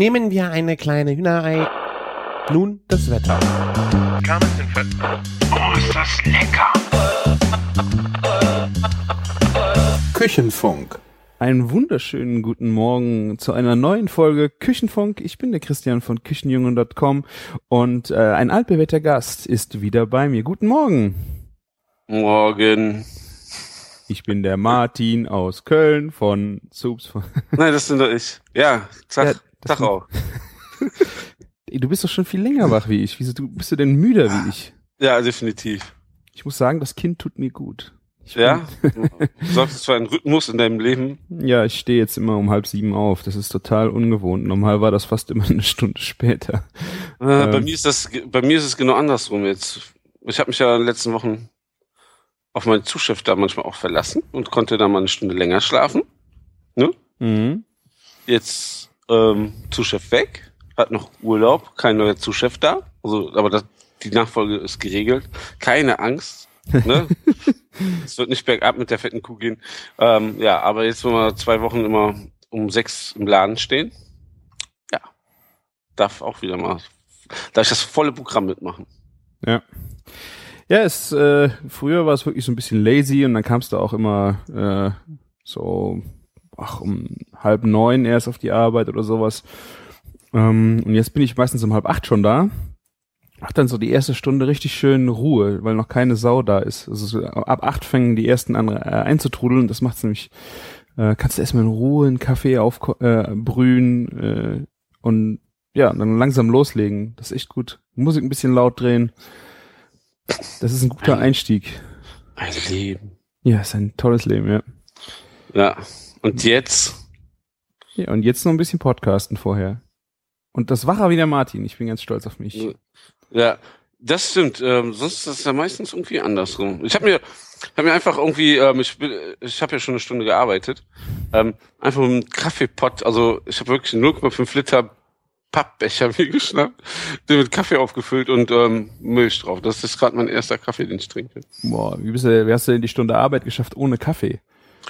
Nehmen wir eine kleine Hühnerei. Nun das Wetter. Oh, ist das lecker! Küchenfunk. Einen wunderschönen guten Morgen zu einer neuen Folge Küchenfunk. Ich bin der Christian von Küchenjungen.com und äh, ein altbewährter Gast ist wieder bei mir. Guten Morgen. Morgen. Ich bin der Martin aus Köln von Soups. Von Nein, das bin doch ich. Ja, Ja, das Tag auch. du bist doch schon viel länger wach wie ich. Wieso du, bist du denn müder wie ich? Ja, definitiv. Ich muss sagen, das Kind tut mir gut. Ich Ja? Du sorgst für einen Rhythmus in deinem Leben. Ja, ich stehe jetzt immer um halb sieben auf. Das ist total ungewohnt. Normal war das fast immer eine Stunde später. Äh, bei Ähm. mir ist das, bei mir ist es genau andersrum jetzt. Ich habe mich ja in den letzten Wochen auf meinen Zuschef da manchmal auch verlassen und konnte da mal eine Stunde länger schlafen. Mhm. Jetzt ähm, Zuschef weg, hat noch Urlaub, kein neuer Zuschef da. Also, aber das, die Nachfolge ist geregelt. Keine Angst. Ne? es wird nicht bergab mit der fetten Kuh gehen. Ähm, ja, aber jetzt, wenn wir zwei Wochen immer um sechs im Laden stehen, ja, darf auch wieder mal, darf ich das volle Programm mitmachen. Ja. Ja, es, äh, früher war es wirklich so ein bisschen lazy und dann kamst du auch immer äh, so ach, um halb neun erst auf die Arbeit oder sowas. Ähm, und jetzt bin ich meistens um halb acht schon da. Mach dann so die erste Stunde richtig schön Ruhe, weil noch keine Sau da ist. Also so ab acht fängen die ersten an äh, einzutrudeln. Das macht's nämlich, äh, kannst du erstmal in Ruhe einen Kaffee aufbrühen äh, brühen, äh, und ja, dann langsam loslegen. Das ist echt gut. Musik ein bisschen laut drehen. Das ist ein guter Einstieg. Ein Leben. Ja, ist ein tolles Leben, ja. Ja. Und jetzt, Ja, und jetzt noch ein bisschen Podcasten vorher. Und das wacher wie der Martin. Ich bin ganz stolz auf mich. Ja, das stimmt. Ähm, sonst ist das ja meistens irgendwie andersrum. Ich habe mir, hab mir einfach irgendwie, ähm, ich, bin- ich habe ja schon eine Stunde gearbeitet, ähm, einfach mit einem Kaffeepott, also ich habe wirklich 0,5 Liter Pappbecher mir geschnappt, den mit Kaffee aufgefüllt und ähm, Milch drauf. Das ist gerade mein erster Kaffee, den ich trinke. Boah, wie, bist du, wie hast du denn die Stunde Arbeit geschafft ohne Kaffee?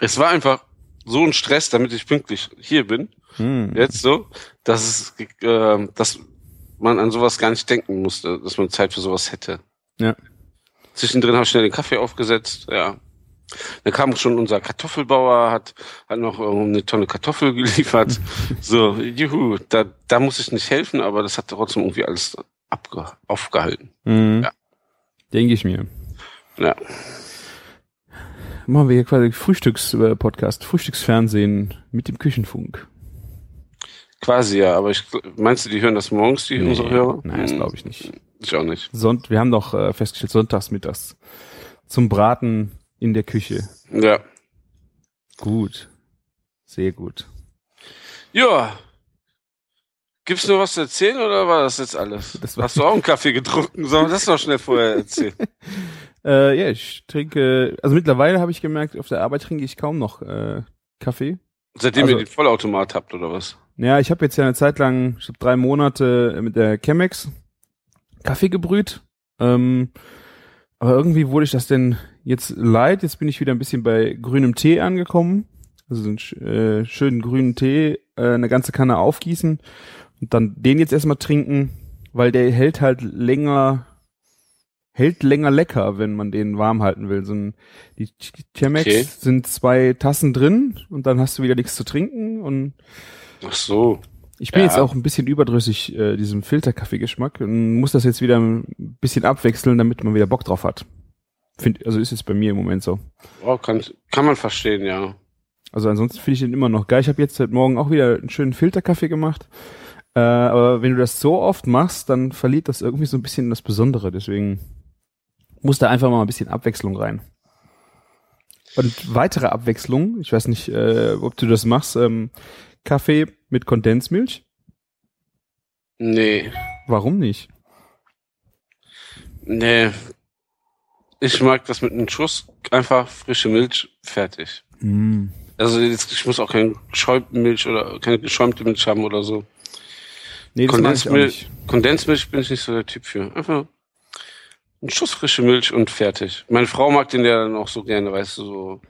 Es war einfach so ein Stress, damit ich pünktlich hier bin, Hm. jetzt so, dass es, äh, dass man an sowas gar nicht denken musste, dass man Zeit für sowas hätte. Ja. Zwischendrin habe ich schnell den Kaffee aufgesetzt, ja. Dann kam schon unser Kartoffelbauer, hat, hat noch äh, eine Tonne Kartoffel geliefert. so, juhu, da, da muss ich nicht helfen, aber das hat trotzdem irgendwie alles abge aufgehalten. Mhm. Ja. Denke ich mir. Ja. Machen wir hier quasi Frühstücks-Podcast, Frühstücksfernsehen mit dem Küchenfunk. Quasi ja, aber ich, meinst du, die hören das morgens, die unsere Hörer? Nein, das Hm, glaube ich nicht. Ich auch nicht. Sonnt, wir haben doch äh, festgestellt, sonntags mittags zum Braten in der Küche. Ja. Gut. Sehr gut. Ja. Gibt's noch was zu erzählen oder war das jetzt alles? Das Hast du auch einen Kaffee getrunken? Sollen wir das noch schnell vorher erzählen? Äh, ja, ich trinke, also mittlerweile habe ich gemerkt, auf der Arbeit trinke ich kaum noch äh, Kaffee. Seitdem Also- ihr den Vollautomat habt oder was? Ja, ich habe jetzt ja eine Zeit lang, ich habe drei Monate mit der Chemex Kaffee gebrüht. Ähm, aber irgendwie wurde ich das denn jetzt leid. Jetzt bin ich wieder ein bisschen bei grünem Tee angekommen. Also so einen äh, schönen grünen Tee, äh, eine ganze Kanne aufgießen und dann den jetzt erstmal trinken, weil der hält halt länger, hält länger lecker, wenn man den warm halten will. So ein, die Ch- Chemex Okay. sind zwei Tassen drin und dann hast du wieder nichts zu trinken und Ach so. ich bin Ja. jetzt auch ein bisschen überdrüssig äh, diesem Filterkaffee-Geschmack und muss das jetzt wieder ein bisschen abwechseln, damit man wieder Bock drauf hat. Find, also ist jetzt bei mir im Moment so. Oh, kann, kann man verstehen, ja. Also ansonsten finde ich den immer noch geil. Ich habe jetzt heute Morgen auch wieder einen schönen Filterkaffee gemacht. Äh, aber wenn du das so oft machst, dann verliert das irgendwie so ein bisschen das Besondere. Deswegen muss da einfach mal ein bisschen Abwechslung rein. Und weitere Abwechslung, ich weiß nicht, äh, ob du das machst, ähm, Kaffee mit Kondensmilch. Nee. Warum nicht? Nee. Ich mag das mit einem Schuss. Einfach frische Milch, fertig. Mm. Also jetzt, ich muss auch keine geschäumte Milch oder keine geschäumte Milch haben oder so. Nee, das Kondensmilch. Kondensmilch bin ich nicht so der Typ für. Einfach ein Schuss frische Milch und fertig. Meine Frau mag den ja dann auch so gerne, weißt du, so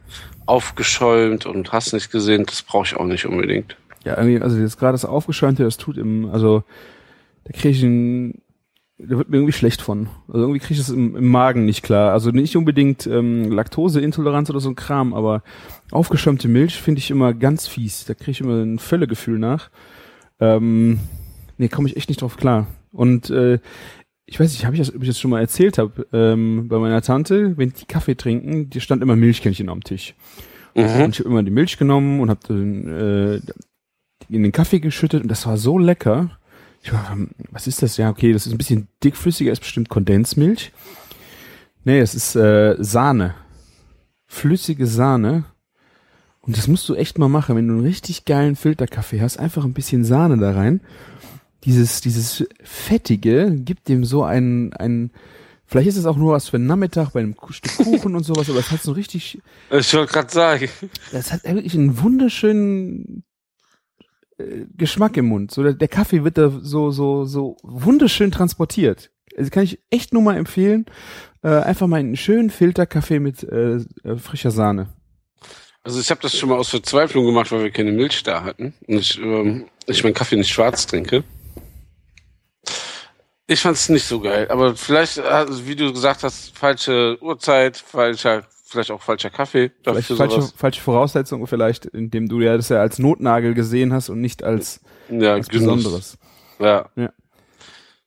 aufgeschäumt und hast nicht gesehen. Das brauche ich auch nicht unbedingt. Ja, irgendwie, also jetzt gerade das Aufgeschäumte, das tut im, also da kriege ich ein, da wird mir irgendwie schlecht von. Also irgendwie kriege ich das im, im Magen nicht klar. Also nicht unbedingt ähm, Laktoseintoleranz oder so ein Kram, aber aufgeschäumte Milch finde ich immer ganz fies. Da kriege ich immer ein Völlegefühl nach. Ähm, nee, komme ich echt nicht drauf klar. Und äh, ich weiß nicht, habe ich das, ob ich das schon mal erzählt habe, ähm, bei meiner Tante, wenn die Kaffee trinken, die stand immer Milchkännchen am Tisch. Mhm. Und ich habe immer die Milch genommen und habe äh, in den Kaffee geschüttet und das war so lecker. Ich war, was ist das? Ja, okay, das ist ein bisschen dickflüssiger, ist bestimmt Kondensmilch. Nee, es ist äh, Sahne. Flüssige Sahne. Und das musst du echt mal machen, wenn du einen richtig geilen Filterkaffee hast, einfach ein bisschen Sahne da rein. Dieses, dieses Fettige gibt dem so einen, einen, vielleicht ist es auch nur was für einen Nachmittag bei einem Stück Kuchen und sowas, aber es hat so richtig, Ich wollte gerade sagen. das hat wirklich einen wunderschönen äh, Geschmack im Mund. So der, der Kaffee wird da so so so wunderschön transportiert. Also kann ich echt nur mal empfehlen, äh, einfach mal einen schönen Filterkaffee mit äh, äh, frischer Sahne. Also ich habe das schon mal aus Verzweiflung gemacht, weil wir keine Milch da hatten und ich, ähm, ich meinen Kaffee nicht schwarz trinke. Ich fand es nicht so geil, aber vielleicht, also wie du gesagt hast, falsche Uhrzeit, falscher, vielleicht auch falscher Kaffee. Vielleicht falsche, falsche Voraussetzungen vielleicht, indem du ja das ja als Notnagel gesehen hast und nicht als, Ja, als. Besonderes. Ja. Ja.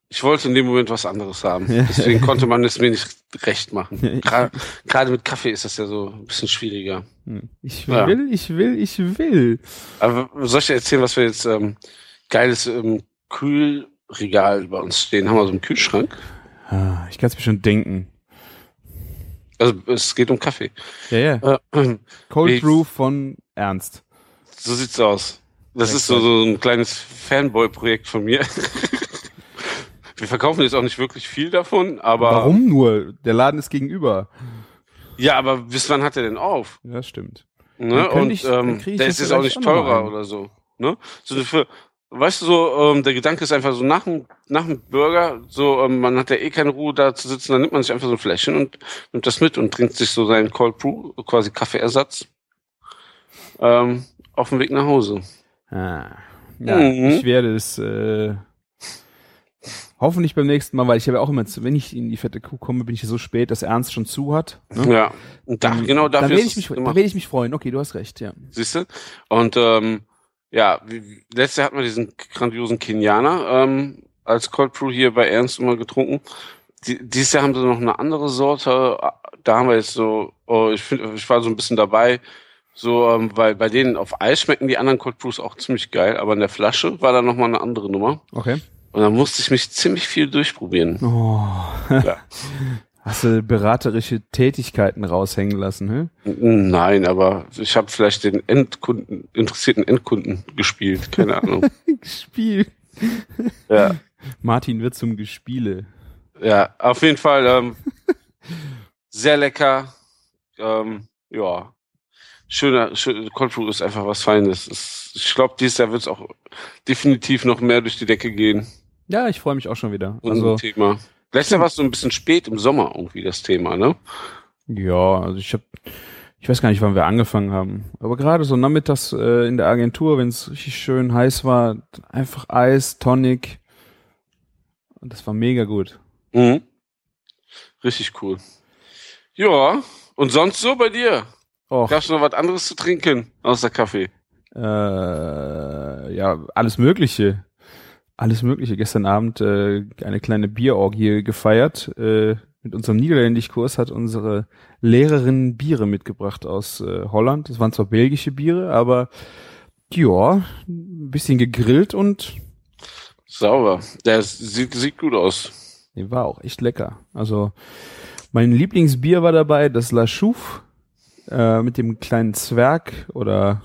Ich wollte in dem Moment was anderes haben. Ja. Deswegen konnte man es mir nicht recht machen. Gerade mit Kaffee ist das ja so ein bisschen schwieriger. Hm. Ich Ja. will, ich will, ich will. Aber soll ich dir erzählen, was wir jetzt ähm, geiles im Kühlregal bei uns stehen? Haben wir so einen Kühlschrank? Ah, Ich kann es mir schon denken. Also es geht um Kaffee. Ja, ja. Äh, Cold ich- Brew von Ernst. so sieht's aus. Das ist so, so ein kleines Fanboy-Projekt von mir. Wir verkaufen jetzt auch nicht wirklich viel davon, aber Warum nur? Der Laden ist gegenüber. ja, aber bis wann hat er denn auf? Ja, stimmt. Ne? Und ich- ähm, der ist jetzt auch nicht teurer oder so. Ne? So für, weißt du so, ähm, der Gedanke ist einfach so nach dem nach dem Burger, so ähm, man hat ja eh keine Ruhe da zu sitzen, dann nimmt man sich einfach so ein Fläschchen und nimmt das mit und trinkt sich so seinen Cold Brew, quasi Kaffeeersatz, ähm, auf dem Weg nach Hause. Ah. Ja, Mhm. ich werde es äh, hoffentlich beim nächsten Mal, weil ich habe ja auch immer, zu- wenn ich in die fette Kuh komme, bin ich ja so spät, dass Ernst schon zu hat. Ne? Ja, da, Dann- genau dann dafür werde ist ich mich, dann werde ich mich freuen. Okay, du hast recht, ja. Siehst du? Und ähm, ja, wie, letztes Jahr hatten wir diesen grandiosen Kenianer ähm, als Cold Brew hier bei Ernst immer getrunken. Die, dieses Jahr haben sie noch eine andere Sorte. Da haben wir jetzt so, oh, ich finde, ich war so ein bisschen dabei, so, ähm, weil bei denen auf Eis schmecken die anderen Cold Brews auch ziemlich geil, aber in der Flasche war da noch mal eine andere Nummer. Okay. Und da musste ich mich ziemlich viel durchprobieren. Oh. Ja. Hast du beraterische Tätigkeiten raushängen lassen, hä? Nein, aber ich habe vielleicht den Endkunden, interessierten Endkunden gespielt, keine Ahnung. Spiel. ja. Martin wird zum Gespiele. Ja, auf jeden Fall ähm, sehr lecker. Ähm, ja, schöner, schön, Cold Brew ist einfach was Feines. Es, ich glaube, dieses Jahr wird es auch definitiv noch mehr durch die Decke gehen. Ja, ich freue mich auch schon wieder. Also, Thema. Letztes Jahr war es so ein bisschen spät im Sommer irgendwie das Thema, ne? ja, also ich habe, ich weiß gar nicht, wann wir angefangen haben. Aber gerade so nachmittags äh, in der Agentur, wenn es richtig schön heiß war, einfach Eis, Tonic. Und das war mega gut. Mhm. Richtig cool. Ja, und sonst so bei dir? Och, Gab's noch was anderes zu trinken außer Kaffee? äh, ja, alles Mögliche. Alles Mögliche. Gestern Abend äh, eine kleine Bierorgie gefeiert. Äh, mit unserem Niederländischkurs hat unsere Lehrerin Biere mitgebracht aus äh, Holland. Das waren zwar belgische Biere, aber ja, ein bisschen gegrillt und Sauber. Der sieht, sieht gut aus. die war auch echt lecker. Also mein Lieblingsbier war dabei, das La Chouffe äh, mit dem kleinen Zwerg oder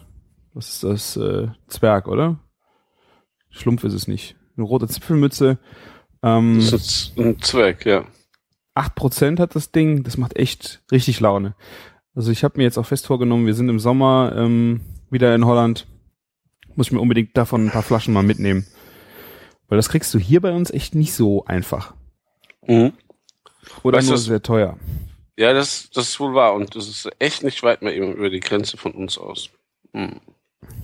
was ist das? Äh, Zwerg, oder? Schlumpf ist es nicht. Eine rote Zipfelmütze. Ähm, Das ist ein Zweck, ja. 8% hat das Ding. Das macht echt richtig Laune. Also ich habe mir jetzt auch fest vorgenommen, wir sind im Sommer ähm, wieder in Holland. Muss ich mir unbedingt davon ein paar Flaschen mal mitnehmen. Weil das kriegst du hier bei uns echt nicht so einfach. Mhm. Oder Weißt nur sehr teuer. Ja, das, das ist wohl wahr. Und das ist echt nicht weit mehr eben über die Grenze von uns aus. Hm.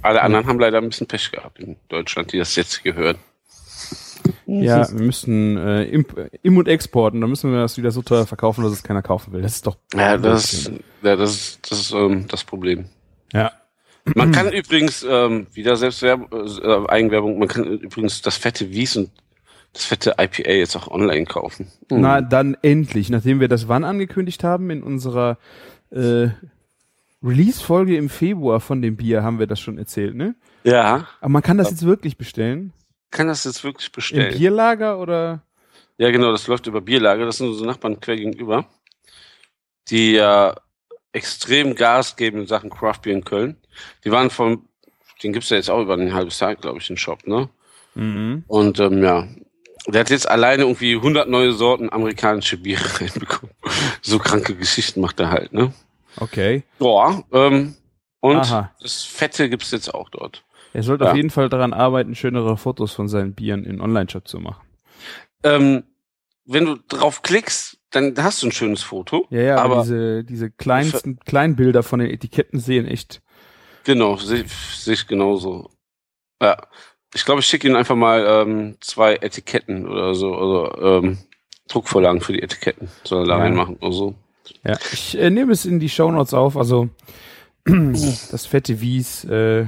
Alle anderen haben leider ein bisschen Pech gehabt in Deutschland, die das jetzt gehören. Ja, wir müssen äh, Imp Im- und Exporten, da müssen wir das wieder so teuer verkaufen, dass es keiner kaufen will. Das ist doch. Ja, das, ja, das ist das, ist, ähm, das Problem. Ja. Man kann übrigens ähm, wieder Selbstwerbung, äh, Eigenwerbung, man kann übrigens das fette Wies und das fette IPA jetzt auch online kaufen. Hm. Na, dann endlich, nachdem wir das wann angekündigt haben, in unserer äh, Release-Folge im Februar von dem Bier haben wir das schon erzählt, ne? Ja, Aber man kann das jetzt wirklich bestellen? Kann das jetzt wirklich Im bestellen. Bierlager oder? Ja, genau, das läuft über Bierlager. Das sind unsere Nachbarn quer gegenüber, die ja extrem Gas geben in Sachen Craft Beer in Köln. Die waren vom, den gibt's ja jetzt auch über ein halbes Jahr, glaube ich, den Shop, ne? Mhm. Und ähm, ja, der hat jetzt alleine irgendwie 100 neue Sorten amerikanische Biere reinbekommen. So kranke Geschichten macht er halt, ne? Okay. Ja, ähm, und Aha. das Fette gibt's jetzt auch dort. Er sollte Ja. auf jeden Fall daran arbeiten, schönere Fotos von seinen Bieren in Online-Shop zu machen. Ähm, wenn du drauf klickst, dann hast du ein schönes Foto. Ja, ja, aber, diese, diese kleinsten Kleinbilder von den Etiketten sehen echt. Genau, sehe seh ich genauso. Ja. Ich glaube, ich schicke Ihnen einfach mal ähm, zwei Etiketten oder so, also ähm, Druckvorlagen für die Etiketten. Soll er da Ja. reinmachen oder so. Ja, ich äh, nehme es in die Shownotes auf, also das fette Wies äh,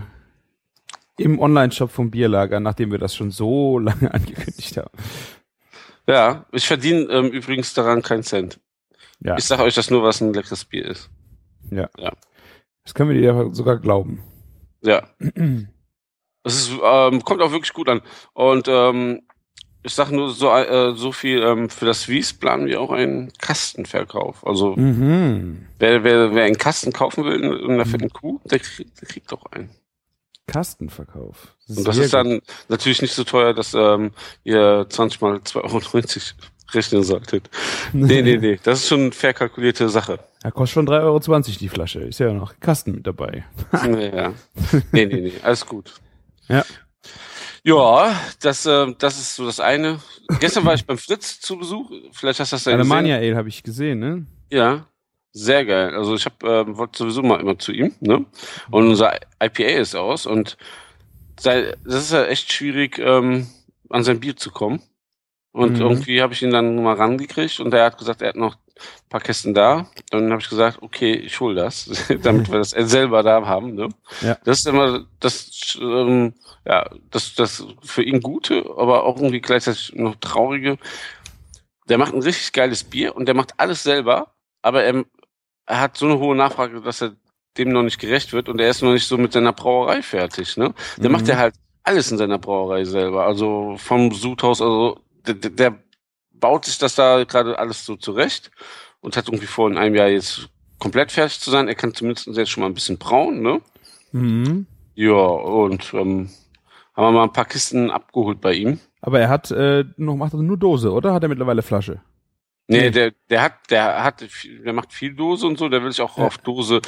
im Online-Shop vom Bierlager, nachdem wir das schon so lange angekündigt haben. Ja, ich verdiene ähm, übrigens daran keinen Cent. Ja, Ich sage euch das nur, was ein leckeres Bier ist. das können wir dir sogar glauben. Ja. Es ist, ähm, kommt auch wirklich gut an. Und ähm, ich sage nur so, äh, so viel, ähm, für das Wies planen wir auch einen Kastenverkauf. Also Mhm. wer, wer, wer einen Kasten kaufen will in, in einer fetten Kuh, der, kriegt- der kriegt doch einen. Kastenverkauf. Und das Sehr ist dann natürlich nicht so teuer, dass ähm, ihr 20 mal 2,90 Euro rechnen solltet. Nee, nee, nee. Das ist schon eine fair kalkulierte Sache. Ja, kostet schon 3,20 Euro die Flasche. Ist ja noch Kasten mit dabei. ja. Nee, nee, nee. Alles gut. Ja. Ja, das, äh, das ist so das eine. Gestern war ich beim Fritz zu Besuch. Vielleicht hast du das ja gesehen. Alemania Ale habe ich gesehen, ne? Ja, sehr geil. Also ich hab, ähm, wollte sowieso mal immer zu ihm, ne? Und unser IPA ist aus und sei, das ist ja echt schwierig, ähm, an sein Bier zu kommen. Und Mhm. irgendwie habe ich ihn dann mal rangekriegt und er hat gesagt, er hat noch ein paar Kästen da. Dann habe ich gesagt, okay, ich hol das, damit wir das selber da haben. Ne? Ja. Das ist immer das, ähm, ja, das, das für ihn Gute, aber auch irgendwie gleichzeitig noch Traurige. Der macht ein richtig geiles Bier und der macht alles selber, aber er, er hat so eine hohe Nachfrage, dass er dem noch nicht gerecht wird und er ist noch nicht so mit seiner Brauerei fertig. Ne? Der Mhm. macht ja halt alles in seiner Brauerei selber. Also vom Sudhaus, also der, der- baut sich das da gerade alles so zurecht und hat irgendwie vor, in einem Jahr jetzt komplett fertig zu sein. Er kann zumindest jetzt schon mal ein bisschen brauen, ne? Mhm. Ja, und ähm, haben wir mal ein paar Kisten abgeholt bei ihm. Aber er hat äh, noch macht er nur Dose, oder? Hat er mittlerweile Flasche? Nee, Nee. der, der hat, der hat, der macht viel Dose und so, der will sich auch Ja. auf Dose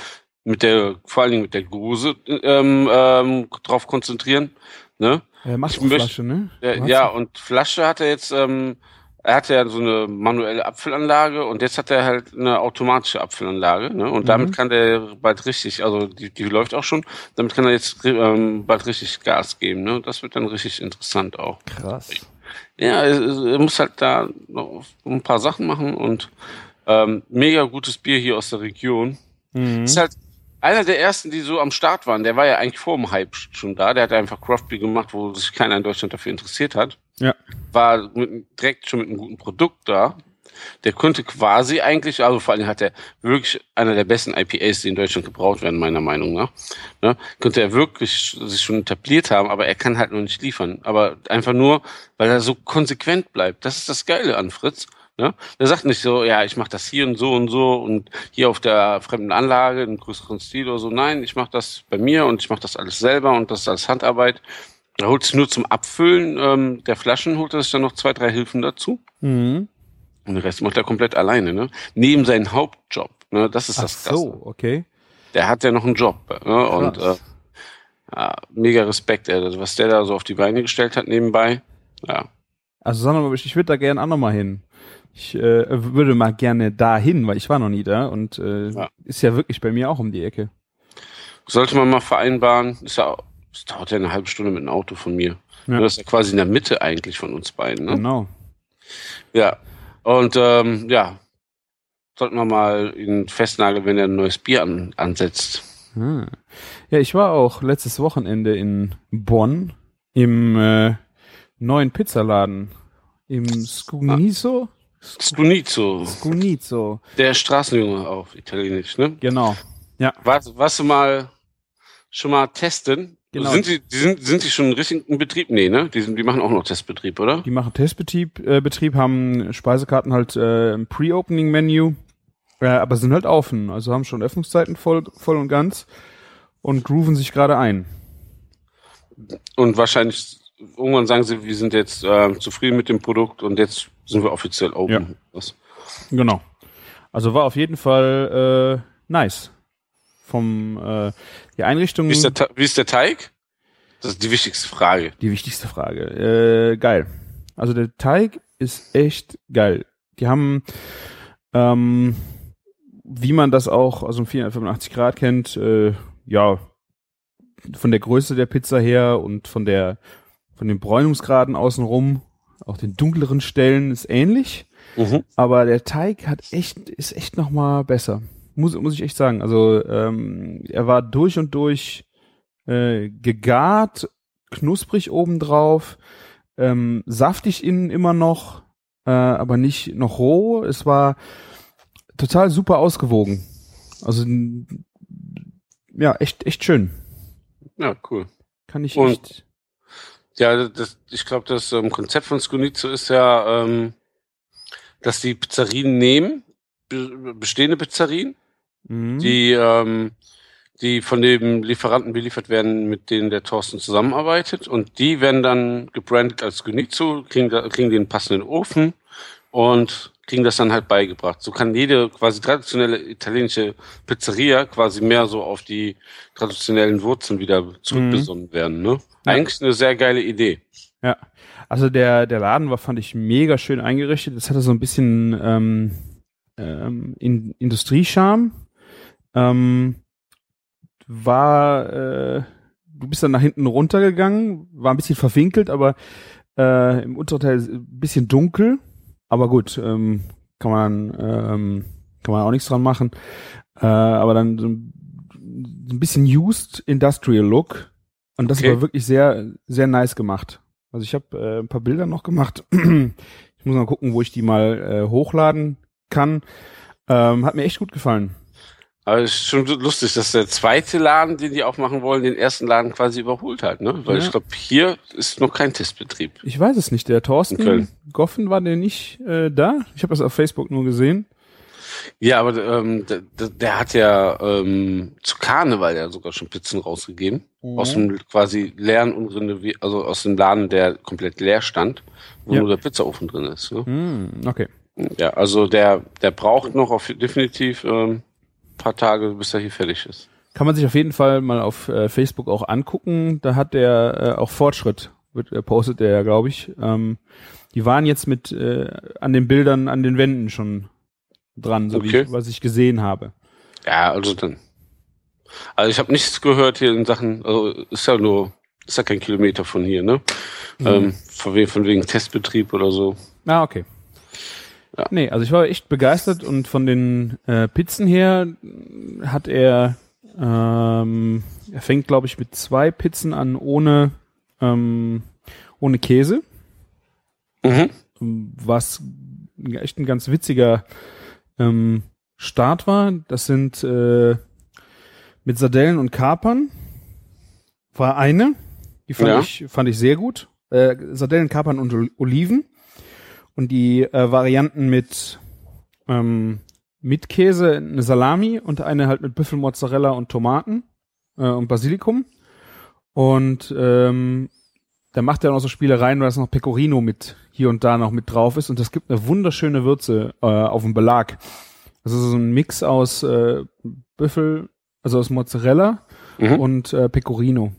mit der, vor allen Dingen mit der Dose ähm, ähm, drauf konzentrieren. Ne? Er macht Ich Flasche, ne? Ja, Du und Flasche hat er jetzt, ähm, er hatte ja so eine manuelle Abfüllanlage und jetzt hat er halt eine automatische Abfüllanlage, ne? Und Mhm. damit kann der bald richtig, also die, die läuft auch schon, damit kann er jetzt ähm, bald richtig Gas geben, ne? Das wird dann richtig interessant auch. Krass. Ja, er, muss halt da noch ein paar Sachen machen und ähm, mega gutes Bier hier aus der Region. Mhm. Ist halt einer der ersten, die so am Start waren. Der war ja eigentlich vor dem Hype schon da. Der hat einfach Craft Beer gemacht, wo sich keiner in Deutschland dafür interessiert hat. Ja. War mit, direkt schon mit einem guten Produkt da. Der könnte quasi eigentlich, also vor allem hat er wirklich einer der besten IPAs, die in Deutschland gebraut werden, meiner Meinung nach. Ne? Könnte er wirklich sich schon etabliert haben, aber er kann halt noch nicht liefern. Aber einfach nur, weil er so konsequent bleibt. Das ist das Geile an Fritz. Ne? Der sagt nicht so, ja, ich mache das hier und so und so und hier auf der fremden Anlage in größeren Stil oder so. Nein, ich mache das bei mir und ich mache das alles selber und das ist alles Handarbeit. Er holt sich nur zum Abfüllen ähm, der Flaschen, holt er sich dann noch zwei, drei Hilfen dazu. Mhm. Und den Rest macht er komplett alleine, ne? Neben seinem Hauptjob. Ne? Das ist Ach das Krasse. so, okay. Der hat ja noch einen Job. Ne? Und äh, ja, mega Respekt, ey. Also, was der da so auf die Beine gestellt hat nebenbei. Ja. Also sag mal, ich würde da gerne auch noch mal hin. Ich äh, würde mal gerne da hin, weil ich war noch nie da und äh, Ja. ist ja wirklich bei mir auch um die Ecke. Sollte man mal vereinbaren. Ist ja, es dauert ja eine halbe Stunde mit dem Auto von mir. Ja. Das ist ja quasi in der Mitte eigentlich von uns beiden. Ne? Genau. Ja. Und ähm, ja, sollten wir mal ihn festnageln, wenn er ein neues Bier an, ansetzt. Ah. Ja, ich war auch letztes Wochenende in Bonn im äh, neuen Pizzaladen. Im Scunizo? Scunizzo, Scunizo. der Straßenjunge auf Italienisch, ne? Genau. Was, was du mal schon mal testen? Genau. Sind die sind, sind die schon richtig in Betrieb? Nee, ne? Die, sind, die machen auch noch Testbetrieb, oder? Die machen Testbetrieb, äh, Betrieb, haben Speisekarten halt äh, im Pre-Opening-Menü, äh, aber sind halt offen. Also haben schon Öffnungszeiten voll, voll und ganz und grooven sich gerade ein. Und wahrscheinlich irgendwann sagen sie, wir sind jetzt äh, zufrieden mit dem Produkt und jetzt sind wir offiziell open. Was? Genau. Also war auf jeden Fall äh, nice. Vom äh, die Einrichtung. Wie, ist der, wie ist der Teig? Das ist die wichtigste Frage. Die wichtigste Frage. Äh, geil. Also der Teig ist echt geil. Die haben, ähm, wie man das auch aus dem 485 Grad kennt, äh, ja, von der Größe der Pizza her und von der, von den Bräunungsgraden außenrum, auch den dunkleren Stellen ist ähnlich. Mhm. Aber der Teig hat echt, ist echt noch mal besser. Muss, muss ich echt sagen. Also ähm, er war durch und durch äh, gegart, knusprig obendrauf, ähm, saftig innen immer noch, äh, aber nicht noch roh. Es war total super ausgewogen. Also ja, echt, echt schön. Ja, cool. Kann ich Und- echt. Ja, das, ich glaube, das ähm, Konzept von Scunizzo ist ja, ähm, dass die Pizzerien nehmen, be bestehende Pizzerien, Mhm. die, ähm, die von dem Lieferanten beliefert werden, mit denen der Thorsten zusammenarbeitet. Und die werden dann gebrandet als Scunizzo, kriegen, kriegen den passenden Ofen und kriegen das dann halt beigebracht. So kann jede quasi traditionelle italienische Pizzeria quasi mehr so auf die traditionellen Wurzeln wieder zurückbesonnen werden. Ne? Ja. Eigentlich eine sehr geile Idee. Ja, also der, der Laden war, fand ich, mega schön eingerichtet. Das hatte so ein bisschen ähm, ähm, in, Industriescharme. Ähm, war, äh, du bist dann nach hinten runtergegangen, war ein bisschen verwinkelt, aber äh, im unteren Teil ein bisschen dunkel. Aber gut, ähm, kann man ähm, kann man auch nichts dran machen. Äh, aber dann so ein, bisschen used Industrial Look. Und das Okay. war wirklich sehr, sehr nice gemacht. Also ich habe äh, ein paar Bilder noch gemacht. ich muss mal gucken, wo ich die mal äh, hochladen kann. Ähm, hat mir echt gut gefallen. Aber es ist schon lustig, dass der zweite Laden, den die aufmachen wollen, den ersten Laden quasi überholt hat, ne? Weil Ja. ich glaube, hier ist noch kein Testbetrieb. Ich weiß es nicht. Der Thorsten. Goffen war der nicht äh, da. Ich habe das auf Facebook nur gesehen. Ja, aber ähm, der, der, hat ja ähm, zu Karneval ja sogar schon Pizzen rausgegeben. Aus dem quasi leeren und renovier also aus dem Laden, der komplett leer stand, wo Ja. nur der Pizzaofen drin ist. Ne? Hm, okay. Ja, also der, der braucht noch auf definitiv ähm, paar Tage, bis er hier fertig ist. Kann man sich auf jeden Fall mal auf äh, Facebook auch angucken. Da hat der äh, auch Fortschritt, wird, äh, postet der ja, glaube ich. Ähm, die waren jetzt mit äh, an den Bildern an den Wänden schon dran, so wie Okay. ich, was ich gesehen habe. Ja, also dann. Also ich habe nichts gehört hier in Sachen, also ist ja nur, ist ja kein Kilometer von hier, ne? Ähm, von, wegen, von wegen Testbetrieb oder so. Ah, okay. Ja. Nee, also ich war echt begeistert und von den äh, Pizzen her hat er, ähm, er fängt glaube ich mit zwei Pizzen an ohne, ähm, ohne Käse, Mhm. was echt ein ganz witziger ähm, Start war. Das sind äh, mit Sardellen und Kapern war eine, die fand Ja. ich fand ich sehr gut. Äh, Sardellen, Kapern und Ol- Oliven und die äh, Varianten mit ähm, mit Käse, eine Salami und eine halt mit Büffelmozzarella und Tomaten äh, und Basilikum. Und ähm, da macht er noch so Spielereien, weil das noch Pecorino mit hier und da noch mit drauf ist. Und das gibt eine wunderschöne Würze äh, auf dem Belag. Das ist so ein Mix aus äh, Büffel, also aus Mozzarella Mhm. und äh, Pecorino.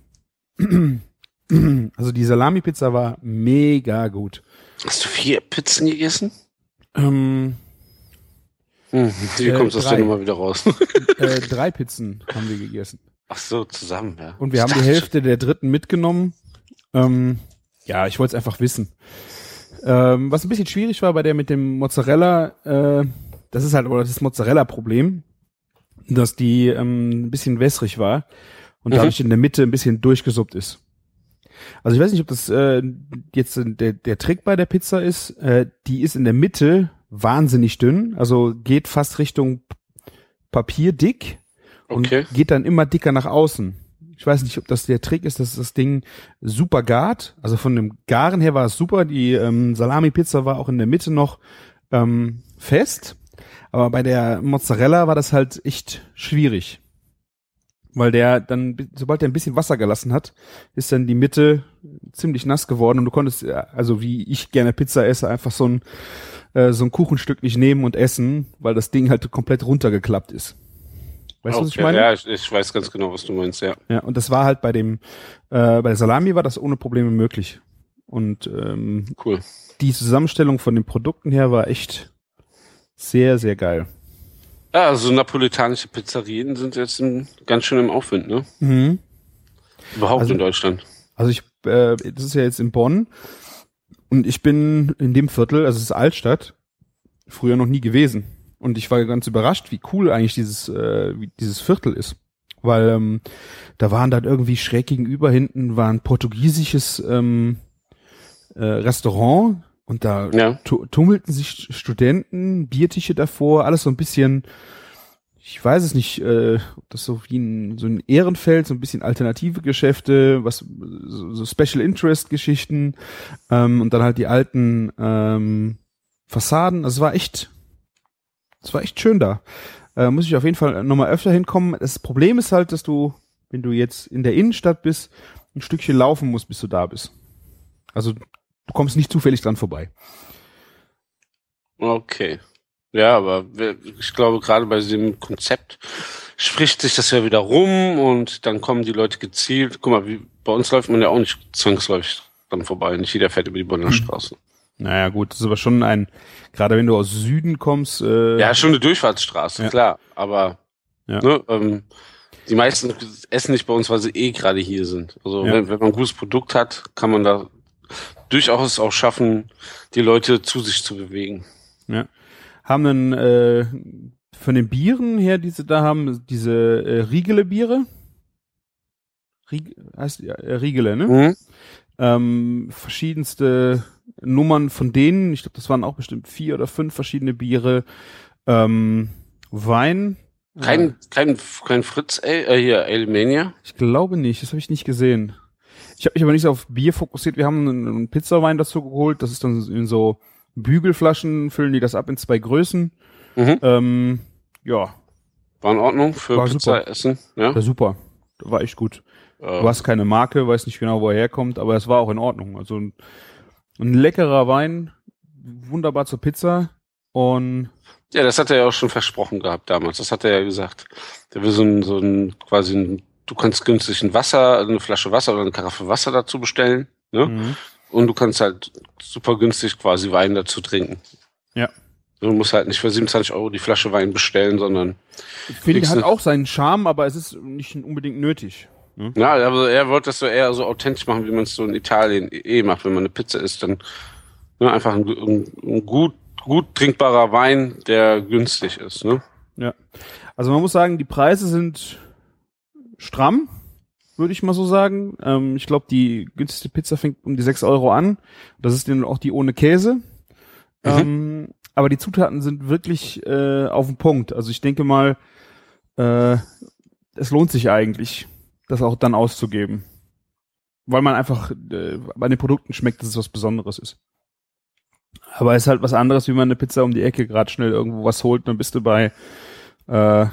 also die Salami-Pizza war mega gut. Hast du vier Pizzen gegessen? Ähm, Hm, wie Äh, kommt das drei. denn nochmal wieder raus? äh, drei Pizzen haben wir gegessen. Ach so, zusammen, ja. Und wir haben die Hälfte der dritten mitgenommen. Ähm, ja, ich wollte es einfach wissen. Ähm, was ein bisschen schwierig war bei der mit dem Mozzarella, äh, das ist halt aber das Mozzarella-Problem, dass die ähm, ein bisschen wässrig war und Mhm. dadurch in der Mitte ein bisschen durchgesuppt ist. Also ich weiß nicht, ob das äh, jetzt der, der Trick bei der Pizza ist. Äh, die ist in der Mitte wahnsinnig dünn, also geht fast Richtung Papierdick und Okay. geht dann immer dicker nach außen. Ich weiß nicht, ob das der Trick ist, dass das Ding super gart. Also von dem Garen her war es super. Die ähm, Salami-Pizza war auch in der Mitte noch ähm, fest. Aber bei der Mozzarella war das halt echt schwierig. Weil der dann, sobald er ein bisschen Wasser gelassen hat, ist dann die Mitte ziemlich nass geworden und du konntest, ja, also wie ich gerne Pizza esse, einfach so ein, äh, so ein Kuchenstück nicht nehmen und essen, weil das Ding halt komplett runtergeklappt ist. Weißt du, was ich Okay, meine? Ja, ich, ich weiß ganz genau, was du meinst, ja. Ja, und das war halt bei dem, äh, bei der Salami war das ohne Probleme möglich. Und ähm, Cool. die Zusammenstellung von den Produkten her war echt sehr, sehr geil. Ja, also napolitanische Pizzerien sind jetzt in, ganz schön im Aufwind, ne? Mhm. Überhaupt Also- in Deutschland. Also ich, äh, das ist ja jetzt in Bonn und ich bin in dem Viertel, also es ist Altstadt, früher noch nie gewesen. Und ich war ganz überrascht, wie cool eigentlich dieses, äh, wie dieses Viertel ist. Weil ähm, da waren dann irgendwie schräg gegenüber hinten war ein portugiesisches ähm, äh, Restaurant und da Ja. tu tummelten sich Studenten, Biertische davor, alles so ein bisschen, ich weiß es nicht, äh, ob das so wie ein, so ein Ehrenfeld, so ein bisschen alternative Geschäfte, was so, so Special Interest Geschichten ähm, und dann halt die alten ähm, Fassaden. Also es war echt, es war echt schön da. Äh, muss ich auf jeden Fall nochmal öfter hinkommen. Das Problem ist halt, dass du, wenn du jetzt in der Innenstadt bist, ein Stückchen laufen musst, bis du da bist. Also du kommst nicht zufällig dran vorbei. Okay. Ja, aber ich glaube, gerade bei diesem Konzept spricht sich das ja wieder rum und dann kommen die Leute gezielt. Guck mal, wie, bei uns läuft man ja auch nicht zwangsläufig dran vorbei. Nicht jeder fährt über die Bonner Straße. Naja, gut, das ist aber schon ein, gerade wenn du aus Süden kommst, äh, Ja, schon eine Durchfahrtsstraße, Ja. klar. Aber Ja. ne, ähm, die meisten essen nicht bei uns, weil sie eh gerade hier sind. Also Ja. wenn, wenn man ein gutes Produkt hat, kann man da durchaus auch schaffen, die Leute zu sich zu bewegen. haben einen, äh, von den Bieren her, die sie da haben, diese äh, Riegele Biere. Rieg, heißt ja, äh, Riegele, ne? Mhm. Ähm, verschiedenste Nummern von denen. Ich glaube, das waren auch bestimmt vier oder fünf verschiedene Biere. Ähm, Wein. Äh, Kein, kein, kein Fritz, äh, hier, Alemania. Ich glaube nicht, das habe ich nicht gesehen. Ich habe mich aber nicht so auf Bier fokussiert. Wir haben einen, einen Pizzawein dazu geholt. Das ist dann in so Bügelflaschen, füllen die das ab in zwei Größen. Mhm. Ähm, ja, War in Ordnung für War Pizza super. essen. Ja. war super. War echt gut. Äh, Du hast keine Marke, weiß nicht genau, wo er herkommt, aber es war auch in Ordnung. Also ein, ein leckerer Wein, wunderbar zur Pizza und Ja, das hat er ja auch schon versprochen gehabt damals. Das hat er ja gesagt. Der will so ein, so ein, quasi ein, du kannst günstig ein Wasser, eine Flasche Wasser oder eine Karaffe Wasser dazu bestellen. Ne? mhm. Und du kannst halt super günstig quasi Wein dazu trinken. Ja. Du musst halt nicht für 27 Euro die Flasche Wein bestellen, sondern, finde Kriegst hat auch seinen Charme, aber es ist nicht unbedingt nötig. ja, aber er wollte das so eher so authentisch machen, wie man es so in Italien eh macht. Wenn man eine Pizza isst, dann ne, einfach ein, ein, ein gut, gut trinkbarer Wein, der günstig ist. Ne? Ja. Also man muss sagen, die Preise sind stramm, würde ich mal so sagen. Ähm, ich glaube, die günstigste Pizza fängt um die 6 Euro an. Das ist dann auch die ohne Käse. Ähm, aber die Zutaten sind wirklich äh, auf den Punkt. Also ich denke mal, äh, es lohnt sich eigentlich, das auch dann auszugeben. Weil man einfach äh, bei den Produkten schmeckt, dass es was Besonderes ist. Aber es ist halt was anderes, wie man eine Pizza um die Ecke gerade schnell irgendwo was holt, dann bist du bei äh,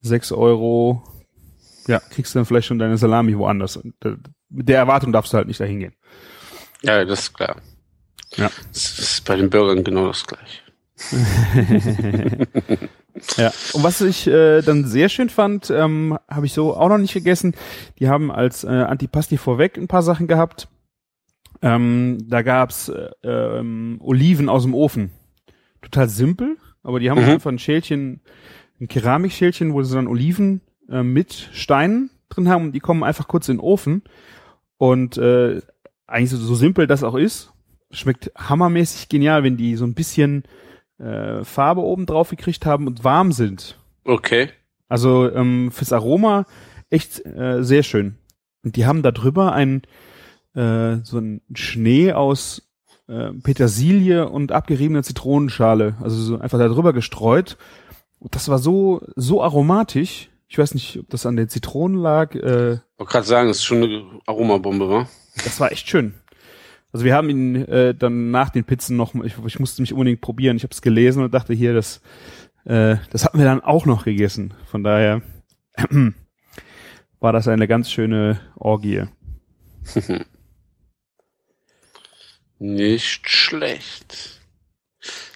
6 Euro, ja, kriegst du dann vielleicht schon deine Salami woanders. Und, äh, mit der Erwartung darfst du halt nicht dahin gehen. Ja, das ist klar. Ja. Das ist bei den Bürgern genau das gleiche. Ja. Und was ich äh, dann sehr schön fand, ähm, habe ich so auch noch nicht gegessen. Die haben als äh, Antipasti vorweg ein paar Sachen gehabt. Ähm, da gab's äh, ähm, Oliven aus dem Ofen. Total simpel, aber die haben Mhm. einfach ein Schälchen, ein Keramikschälchen, wo sie dann Oliven äh, mit Steinen drin haben und die kommen einfach kurz in den Ofen. Und äh, eigentlich so, so simpel das auch ist, schmeckt hammermäßig genial, wenn die so ein bisschen äh, Farbe oben drauf gekriegt haben und warm sind. Okay. Also ähm, fürs Aroma echt äh, sehr schön. Und die haben da drüber ein äh, so ein Schnee aus äh, Petersilie und abgeriebener Zitronenschale, also so einfach da drüber gestreut. Und das war so so aromatisch. Ich weiß nicht, ob das an den Zitronen lag. Äh, Ich wollte gerade sagen, das ist schon eine Aromabombe, wa? das war echt schön. Also wir haben ihn äh, dann nach den Pizzen noch, ich, ich musste mich unbedingt probieren. Ich habe es gelesen und dachte hier, das, äh, das hatten wir dann auch noch gegessen. Von daher war das eine ganz schöne Orgie. Nicht schlecht.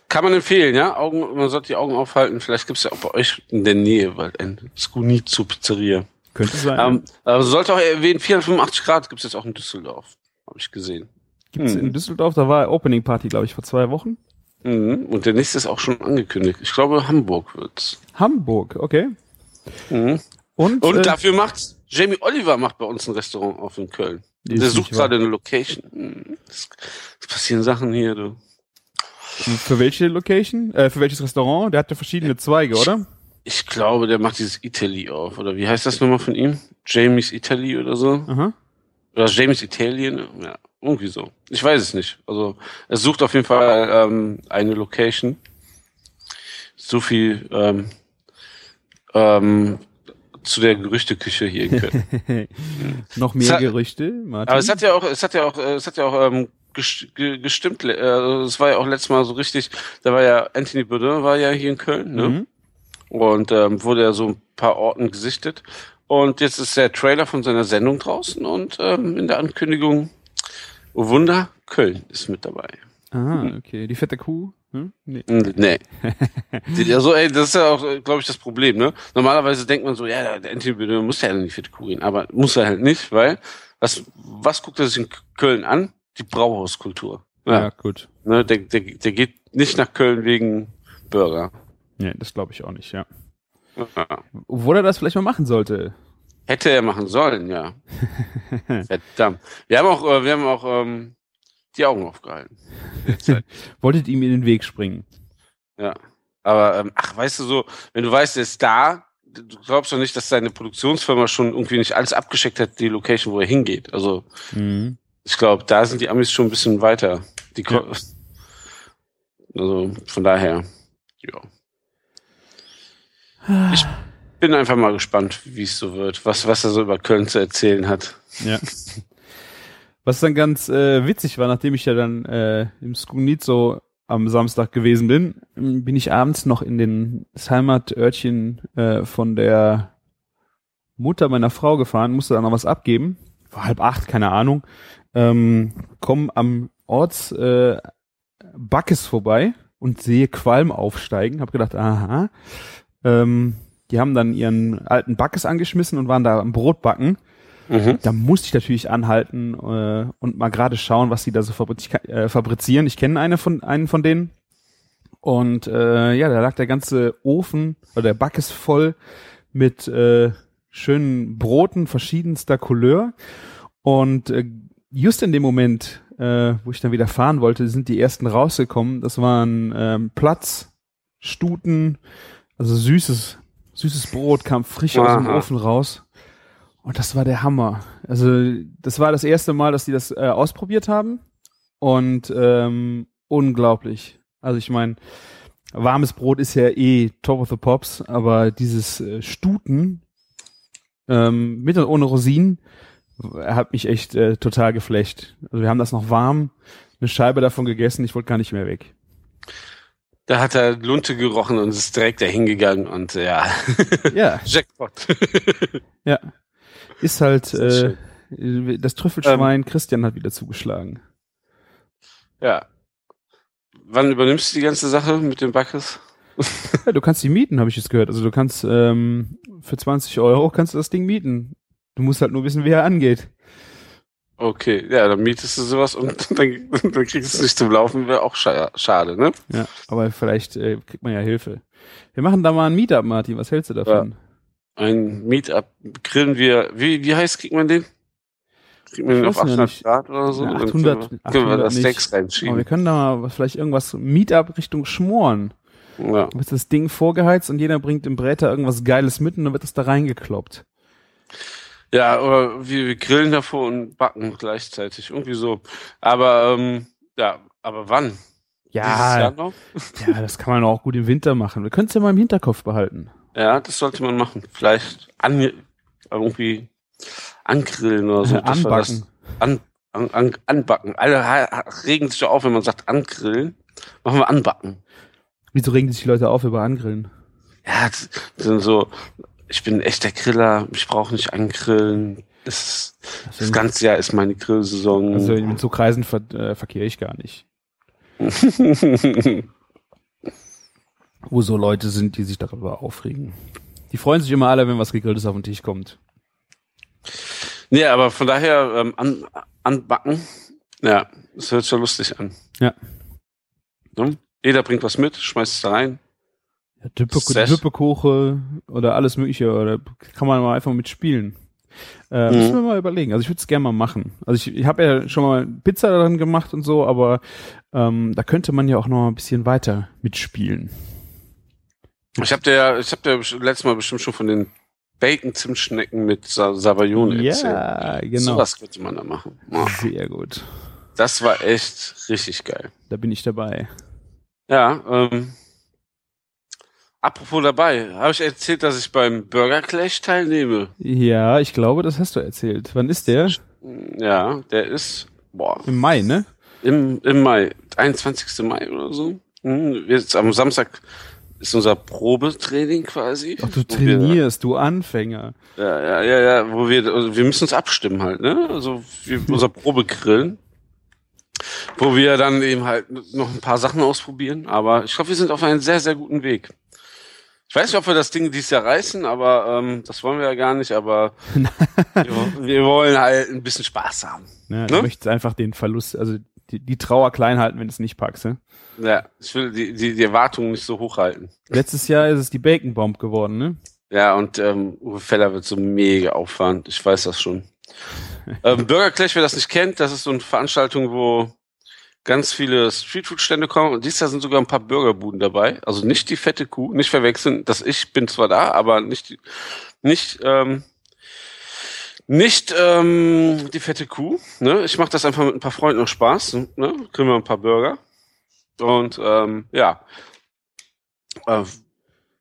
Kann man empfehlen, ja? Augen, man sollte die Augen aufhalten. Vielleicht gibt's ja auch bei euch in der Nähe bald ein Skunitsu Pizzeria. Könnte sein. Ähm, aber sollte auch erwähnen, 485 Grad gibt's jetzt auch in Düsseldorf. Habe ich gesehen. Gibt's hm. in Düsseldorf, da war Opening Party, glaube ich, vor zwei Wochen. Mhm. Und der nächste ist auch schon angekündigt. Ich glaube, Hamburg wird's. Hamburg, okay. Mhm. Und, Und äh, dafür macht Jamie Oliver macht bei uns ein Restaurant auf in Köln. Der sucht gerade eine Location. Mhm. Es es passieren Sachen hier, du. Für welche Location? Äh, für welches Restaurant? Der hat ja verschiedene Zweige, oder? Ich glaube, der macht dieses Italy auf. Oder wie heißt das nochmal von ihm? Jamie's Italy oder so? Aha. Oder Jamie's Italien? Ja, irgendwie so. Ich weiß es nicht. Also, er sucht auf jeden Fall ähm, eine Location. So viel ähm, ähm, zu der Gerüchteküche hier in Köln. Noch mehr hat- Gerüchte, Martin. Aber es hat ja auch, es hat ja auch, äh, es hat ja auch ähm, gestimmt. Also es war ja auch letztes Mal so richtig. Da war ja Anthony Bourdain war ja hier in Köln, ne? Mhm. Und ähm, wurde ja so ein paar Orten gesichtet. Und jetzt ist der Trailer von seiner Sendung draußen und ähm, in der Ankündigung, oh Wunder, Köln ist mit dabei. Ah, okay. Die fette Kuh? Hm? Nee. Nee. Also, ey, das ist ja auch, glaube ich, das Problem, ne? Normalerweise denkt man so, ja, der Anthony Bourdain muss ja für die Kuh gehen, aber muss er halt nicht, weil, was, was guckt er sich in Köln an? Die Brauhauskultur. Ja, Ja. gut. Ne, der, der, der geht nicht nach Köln wegen Burger. Nee, das glaube ich auch nicht, ja. Ja. Obwohl er das vielleicht mal machen sollte. Hätte er machen sollen, ja. Verdammt. Wir haben auch, äh, wir haben auch ähm, die Augen aufgehalten. Wolltet ihm in den Weg springen. Ja. Aber ähm, ach, weißt du so, wenn du weißt, er ist da, du glaubst doch nicht, dass seine Produktionsfirma schon irgendwie nicht alles abgeschickt hat, die Location, wo er hingeht. Also Mhm. Ich glaube, da sind die Amis schon ein bisschen weiter. Die ko- Also von daher, ja. Ich bin einfach mal gespannt, wie es so wird, was, was er so über Köln zu erzählen hat. Ja. Was dann ganz äh, witzig war, nachdem ich ja dann äh, im Skunitzo am Samstag gewesen bin, bin ich abends noch in den das Heimatörtchen äh, von der Mutter meiner Frau gefahren, musste da noch was abgeben. War halb acht, keine Ahnung. Ähm, komm am Orts äh, Backes vorbei und sehe Qualm aufsteigen. Hab gedacht, aha. Ähm, die haben dann ihren alten Backes angeschmissen und waren da am Brot backen. Mhm. Da musste ich natürlich anhalten äh, und mal gerade schauen, was sie da so fabriz äh, fabrizieren. Ich kenne eine von einen von denen. Und äh, ja, da lag der ganze Ofen oder der Backes voll mit äh, schönen Broten verschiedenster Couleur. Und äh, just in dem Moment, äh, wo ich dann wieder fahren wollte, sind die ersten rausgekommen. Das waren ähm, Platz, Stuten, also süßes, süßes Brot kam frisch aus dem Aha. Ofen raus. Und das war der Hammer. Also das war das erste Mal, dass die das äh, ausprobiert haben. Und ähm, unglaublich. Also ich meine, warmes Brot ist ja eh top of the pops, aber dieses äh, Stuten ähm, mit und ohne Rosinen hat mich echt äh, total geflecht. Also wir haben das noch warm, eine Scheibe davon gegessen, ich wollte gar nicht mehr weg. Da hat er Lunte gerochen und ist direkt dahin gegangen und ja, Ja, Jackpot. ja. Ist halt ist äh, das Trüffelschwein Christian hat wieder zugeschlagen. ja. Wann übernimmst du die ganze Sache mit dem Backes? Ja, du kannst die mieten, habe ich jetzt gehört. Also du kannst ähm, für 20 Euro kannst du das Ding mieten. Du musst halt nur wissen, wie er angeht. Okay, ja, dann mietest du sowas und dann, dann kriegst du es nicht zum Laufen, wäre auch scha schade, ne? Ja, aber vielleicht äh, kriegt man ja Hilfe. Wir machen da mal ein Meetup, Martin. Was hältst du davon? ein Meetup. Grillen wir, wie, wie heißt, kriegt man den? Kriegt man Ich den auf weiß ja 800 nicht. Grad oder so? Ja, Dann 800 können wir, können wir 800 das nicht. Steaks Aber wir reinschieben. können da mal vielleicht irgendwas Meetup Richtung Schmoren. Ja. Dann wird das Ding vorgeheizt und jeder bringt im Bräter irgendwas Geiles mit und dann wird das da reingekloppt. Ja, oder wir, wir grillen davor und backen gleichzeitig. Irgendwie so. Aber, ähm, ja, aber wann? Ja, ja, das kann man auch gut im Winter machen. Wir können es ja mal im Hinterkopf behalten. Ja, das sollte man machen. Vielleicht an, irgendwie angrillen oder so. das- Anbacken. An, an, an, anbacken. Alle regen sich ja auf, wenn man sagt angrillen. Machen wir anbacken. Wieso regen sich die Leute auf über Angrillen? Ja, das sind so, ich bin ein echter Griller, ich brauche nicht angrillen. Das, das ganze Jahr ist meine Grillsaison. Also mit so Kreisen ver äh, verkehre ich gar nicht. Wo so Leute sind, die sich darüber aufregen. Die freuen sich immer alle, wenn was Gegrilltes auf den Tisch kommt. nee, aber von daher ähm, an, anbacken, ja, das hört sich ja lustig an. Ja. Ne? Jeder bringt was mit, schmeißt es da rein. Ja, Düppe, Sehr- Düppekoche oder alles mögliche, oder kann man mal einfach mitspielen. Äh, Mhm. Müssen wir mal überlegen. Also ich würde es gerne mal machen. Also ich, ich habe ja schon mal Pizza daran gemacht und so, aber ähm, da könnte man ja auch noch ein bisschen weiter mitspielen. Ich habe dir, ich habe dir letztes Mal bestimmt schon von den Bacon-Zimtschnecken mit Sa Savayon erzählt. Ja, genau. So was könnte man da machen. Ja, Sehr gut. Das war echt richtig geil. Da bin ich dabei. Ja, ähm, apropos dabei, habe ich erzählt, dass ich beim Burger Clash teilnehme. Ja, ich glaube, das hast du erzählt. Wann ist der? Ja, der ist, boah, Im Mai, ne? im, im Mai, 21. Mai oder so. Jetzt am Samstag ist unser Probetraining quasi. Ach, du wo wir- trainierst, du Anfänger. Ja, ja, ja, ja, wo wir, also wir müssen uns abstimmen halt, ne? Also wir, unser Probegrillen, wo wir dann eben halt noch ein paar Sachen ausprobieren. Aber ich glaube, wir sind auf einem sehr, sehr guten Weg. Ich weiß nicht, ob wir das Ding dieses Jahr reißen, aber ähm, das wollen wir ja gar nicht. Aber wir, wir wollen halt ein bisschen Spaß haben. Ne? Du möchtest einfach den Verlust, also die, die Trauer klein halten, wenn du es nicht packst. Ne? Ja, ich will die, die, die Erwartungen nicht so hoch halten. Letztes Jahr ist es die Bacon Bomb geworden, ne? Ja, und ähm, Uwe Feller wird so mega auffahren. Ich weiß das schon. ähm, Burger Clash, wer das nicht kennt, das ist so eine Veranstaltung, wo ganz viele Streetfood-Stände kommen. Und dieses Jahr sind sogar ein paar Burgerbuden dabei. Also nicht die fette Kuh, nicht verwechseln. Das ich bin zwar da, aber nicht nicht ähm, nicht ähm, die fette Kuh. Ne? Ich mache das einfach mit ein paar Freunden noch Spaß. Ne? Kriegen wir ein paar Burger. Und ähm, ja, äh,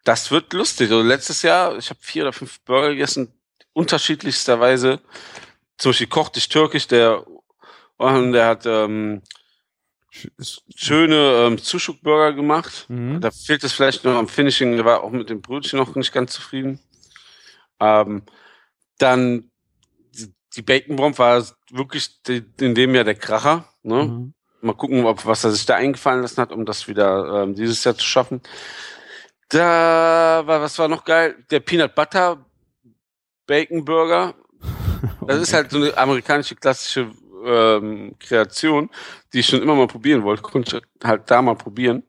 das wird lustig. Also letztes Jahr, ich habe vier oder fünf Burger gegessen, unterschiedlichsterweise. Zum Beispiel kochte ich türkisch, der, und der hat ähm, schöne ähm, Zuschuk-Burger gemacht. Mhm. Da fehlt es vielleicht noch am Finishing, der war auch mit dem Brötchen noch nicht ganz zufrieden. Ähm, dann die- Bacon Bomb war wirklich die, in dem Jahr der Kracher. Ne? Mhm. Mal gucken, ob was er sich da eingefallen lassen hat, um das wieder ähm, dieses Jahr zu schaffen. Da war, was war noch geil? Der Peanut Butter Bacon Burger. Das ist halt so eine amerikanische klassische ähm, Kreation, die ich schon immer mal probieren wollte. Konnte ich halt da mal probieren.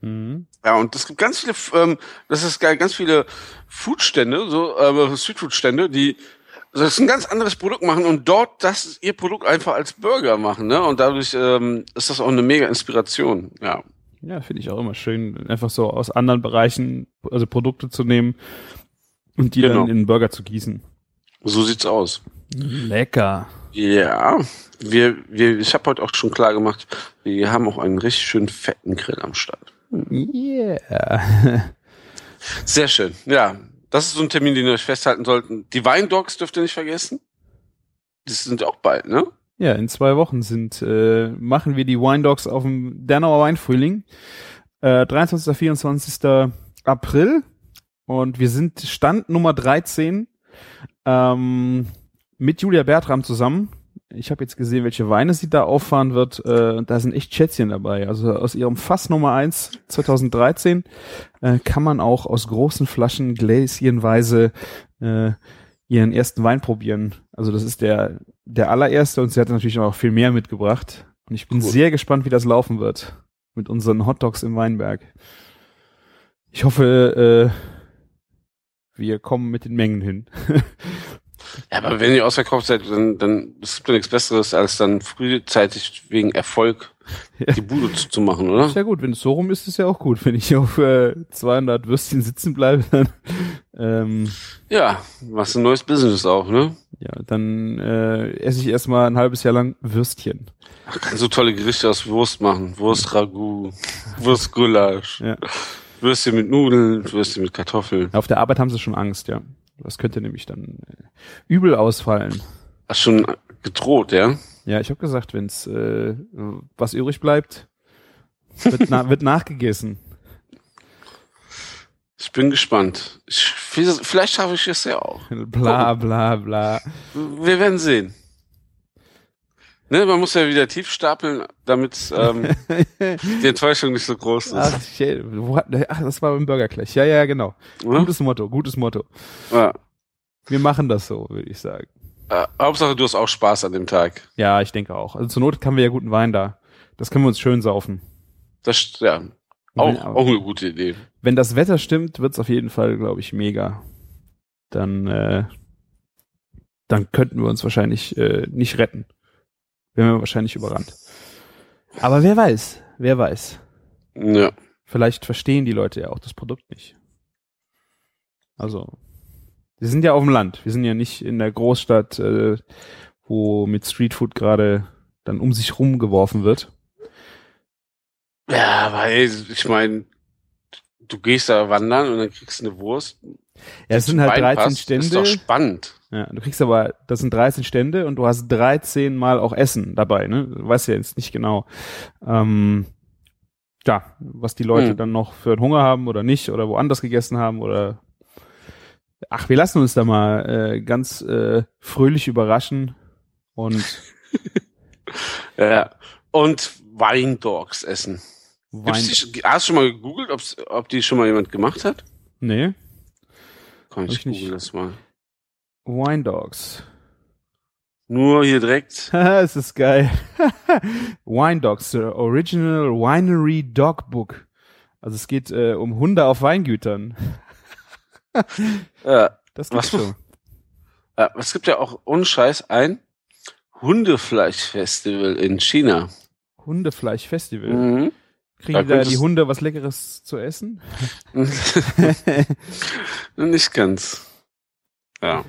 Mhm. Ja, und es gibt ganz viele, ähm, das ist geil, ganz viele Foodstände, so äh, Streetfood-Stände, die das ist ein ganz anderes Produkt machen und dort das ihr Produkt einfach als Burger machen, ne? Und dadurch ähm, ist das auch eine mega Inspiration. Ja, Ja, finde ich auch immer schön, einfach so aus anderen Bereichen, also Produkte zu nehmen und die Genau. dann in einen Burger zu gießen. so sieht's aus. Lecker. Ja, wir, wir, ich habe heute auch schon klar gemacht, wir haben auch einen richtig schönen fetten Grill am Start. Yeah. Sehr schön. Ja, das ist so ein Termin, den ihr euch festhalten sollten. Die Weindogs dürft ihr nicht vergessen. Die sind auch bald, ne? Ja, in zwei Wochen sind, äh, machen wir die Wine Dogs auf dem Dernauer Weinfrühling. Äh, 23. 24. April. Und wir sind Stand Nummer 13 ähm, mit Julia Bertram zusammen. Ich habe jetzt gesehen, welche Weine sie da auffahren wird. Äh, da sind echt Schätzchen dabei. Also aus ihrem Fass Nummer 1 2013 äh, kann man auch aus großen Flaschen gläschenweise äh, ihren ersten Wein probieren. Also das ist der, der allererste und sie hat natürlich auch viel mehr mitgebracht. Und ich bin Cool. sehr gespannt, wie das laufen wird mit unseren Hotdogs im Weinberg. Ich hoffe, äh, wir kommen mit den Mengen hin. Ja, aber wenn ihr ausverkauft seid, dann, dann es gibt ja nichts Besseres, als dann frühzeitig wegen Erfolg die Bude zuzumachen, oder? Ist ja gut, wenn es so rum ist, ist ja auch gut. Wenn ich auf äh, 200 Würstchen sitzen bleibe, dann ähm, Ja, was ein neues Business auch, ne? ja, dann äh, esse ich erstmal ein halbes Jahr lang Würstchen. Ach, kannst so tolle Gerichte aus Wurst machen. Wurst Ragout, Wurst Gulasch, Ja. Würstchen mit Nudeln, Würstchen mit Kartoffeln. Auf der Arbeit haben sie schon Angst, ja. Das könnte nämlich dann äh, übel ausfallen. Hast schon gedroht, ja? Ja, ich habe gesagt, wenn's äh, was übrig bleibt, wird, na, wird nachgegessen. Ich bin gespannt. Ich, vielleicht schaffe ich es ja auch. Bla bla bla. Wir werden sehen. Ne, man muss ja wieder tief stapeln, damit ähm, die Enttäuschung nicht so groß ist. Ach, shit, ach, das war beim Burger gleich. Ja, ja, genau. Ne? Gutes Motto, gutes Motto. Ja. Wir machen das so, würde ich sagen. Äh, Hauptsache, du hast auch Spaß an dem Tag. Ja, ich denke auch. Also zur Not haben wir ja guten Wein da. Das können wir uns schön saufen. Das ja auch, auch eine gute Idee. Wenn das Wetter stimmt, wird's auf jeden Fall, glaube ich, mega. Dann, äh, dann könnten wir uns wahrscheinlich äh, nicht retten. Wären wir wahrscheinlich überrannt. Aber wer weiß, wer weiß. Ja. Vielleicht verstehen die Leute ja auch das Produkt nicht. Also, wir sind ja auf dem Land. Wir sind ja nicht in der Großstadt, äh, wo mit Streetfood gerade dann um sich rumgeworfen wird. Ja, weil ich meine, du gehst da wandern und dann kriegst du eine Wurst. Ja, es sind halt Wein 13 passt. Stände. Ist doch spannend. Ja, du kriegst aber, das sind 13 Stände und du hast 13 Mal auch Essen dabei, ne? Du weißt ja jetzt nicht genau, ähm, ja, was die Leute Hm. dann noch für einen Hunger haben oder nicht oder woanders gegessen haben oder ach, wir lassen uns da mal äh, ganz äh, fröhlich überraschen und Ja. Und Weindogs essen. Wein. Die, hast du schon mal gegoogelt, ob die schon mal jemand gemacht hat? Nee, Komm, ich ich nicht. google das mal. Wine Dogs. Nur hier direkt. Es ist geil. Wine Dogs, the Original Winery Dog Book. Also es geht äh, um Hunde auf Weingütern. Ja, Das gibt's Was? schon. äh, es gibt ja auch unscheiß ein Hundefleischfestival in China. Hundefleisch-Festival. Mhm. Kriegen Da da die Hunde was Leckeres zu essen? Nicht ganz. Ja.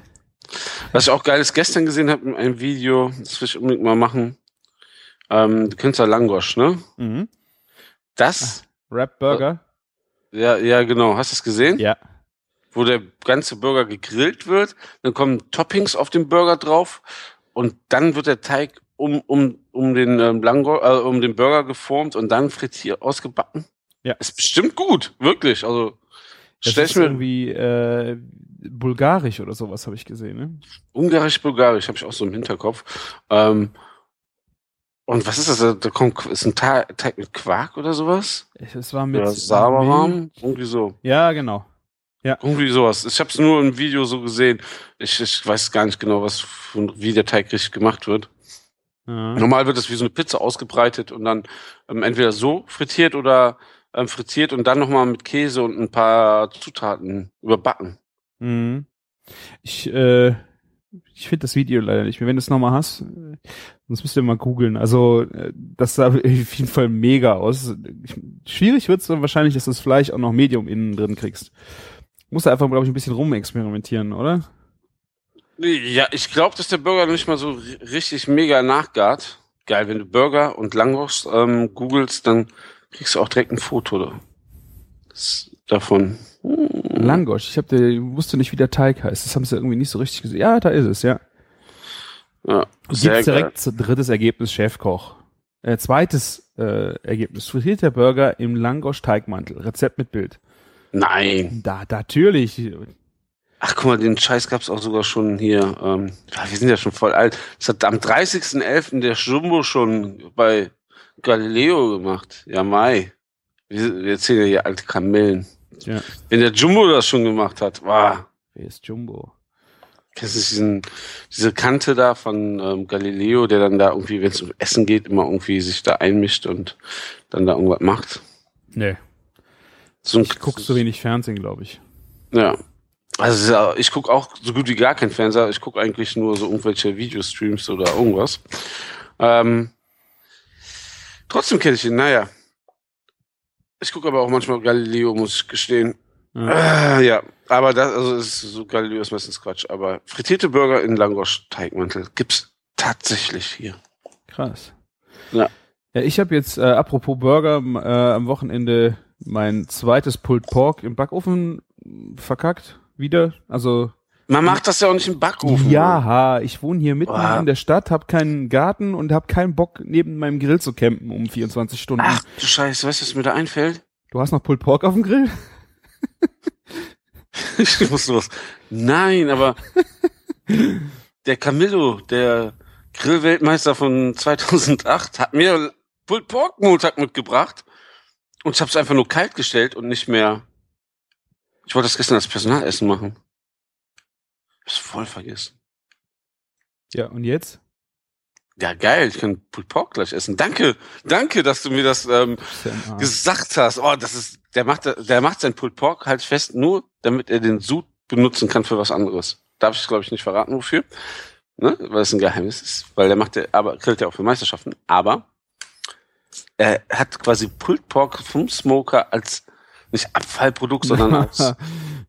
Was ich auch geiles gestern gesehen habe in einem Video, das will ich unbedingt mal machen. Ähm, du kennst ja Langosch, ne? Mhm. Das, Rap Burger? ja, ja, genau. Hast du es gesehen? Ja. Wo der ganze Burger gegrillt wird, dann kommen Toppings auf den Burger drauf und dann wird der Teig um, um, um den ähm, Lango, äh, um den Burger geformt und dann frittiert ausgebacken. Ja. Ist bestimmt gut, wirklich. Also Das stell ist mir irgendwie äh, bulgarisch oder sowas, habe ich gesehen. Ne? Ungarisch-Bulgarisch habe ich auch so im Hinterkopf. Ähm, und was ist das? Da- kommt ist ein Teig mit Quark oder sowas? Es war mit. Sauerrahm? Irgendwie so. Ja, genau. Irgendwie sowas. Ich habe es nur im Video so gesehen. Ich, ich weiß gar nicht genau, was wie der Teig richtig gemacht wird. Ja. Normal wird es wie so eine Pizza ausgebreitet und dann ähm, entweder so frittiert oder ähm, frittiert und dann nochmal mit Käse und ein paar Zutaten überbacken. Mhm. Ich, äh, ich finde das Video leider nicht mehr. Wenn du es nochmal hast, äh, sonst müsst ihr mal googeln. Also, äh, das sah auf jeden Fall mega aus. Schwierig wird's dann wahrscheinlich, dass du das Fleisch auch noch Medium innen drin kriegst. Musst du einfach, glaube ich, ein bisschen rumexperimentieren, oder? Ja, ich glaube, dass der Burger nicht mal so ri- richtig mega nachgart. Geil, wenn du Burger und Langwurst ähm, googelst, dann kriegst du auch direkt ein Foto davon. Langosch. Ich hab der, wusste nicht, wie der Teig heißt. Das haben sie irgendwie nicht so richtig gesehen. Ja, da ist es, ja. Ja, gibt's direkt zu- drittes Ergebnis Chefkoch. Äh, zweites äh, Ergebnis. Frittierter Burger im Langosch-Teigmantel. Rezept mit Bild. Nein. Da, natürlich. Ach, guck mal, den Scheiß gab's auch sogar schon hier. Ähm, wir sind ja schon voll alt. Das hat am 30.11. der Jumbo schon bei Galileo gemacht. Ja, Mai. Wir, wir erzählen ja hier alte Kamellen. Ja. Wenn der Jumbo das schon gemacht hat, wow. Wer ist Jumbo? Kennst du diesen, diese Kante da von ähm, Galileo, der dann da irgendwie, wenn es um Essen geht, immer irgendwie sich da einmischt und dann da irgendwas macht? Nee. So Ich guck so wenig Fernsehen, glaube ich. Ja. Also ich gucke auch so gut wie gar kein Fernseher. Ich gucke eigentlich nur so irgendwelche Videostreams oder irgendwas. Ähm, trotzdem kenne ich ihn, naja. Ich gucke aber auch manchmal Galileo, muss ich gestehen. Ja. Äh, ja, aber das, also es ist so Galileo ist meistens Quatsch. Aber frittierte Burger in Langosch-Teigmantel gibt's tatsächlich hier. Krass. Ja. Ja, ich habe jetzt, äh, apropos Burger, äh, am Wochenende mein zweites Pulled Pork im Backofen verkackt. Wieder. Also, Man macht das ja auch nicht im Backofen. ja, ich wohne hier mitten Boah. in der Stadt, habe keinen Garten und habe keinen Bock, neben meinem Grill zu campen um 24 Stunden. Ach du Scheiße, weißt du, was mir da einfällt? Du hast noch Pulled Pork auf dem Grill? Ich muss los. Nein, aber der Camillo, der Grillweltmeister von 2008, hat mir Pulled Pork Montag mitgebracht und ich habe es einfach nur kalt gestellt und nicht mehr. Ich wollte das gestern als Personalessen machen. Ich hab's voll vergessen. Ja, und jetzt? Ja, geil, ich kann Pulled Pork gleich essen. Danke, danke, dass du mir das ähm, Ist gesagt hast. Oh, das ist, der macht, der macht sein Pulled Pork halt fest, nur damit er den Sud benutzen kann für was anderes. Darf ich, glaube ich, nicht verraten, wofür. Ne? Weil es ein Geheimnis ist. Weil der macht, der, aber grillt ja auch für Meisterschaften. Aber er hat quasi Pulled Pork vom Smoker als nicht Abfallprodukt, sondern als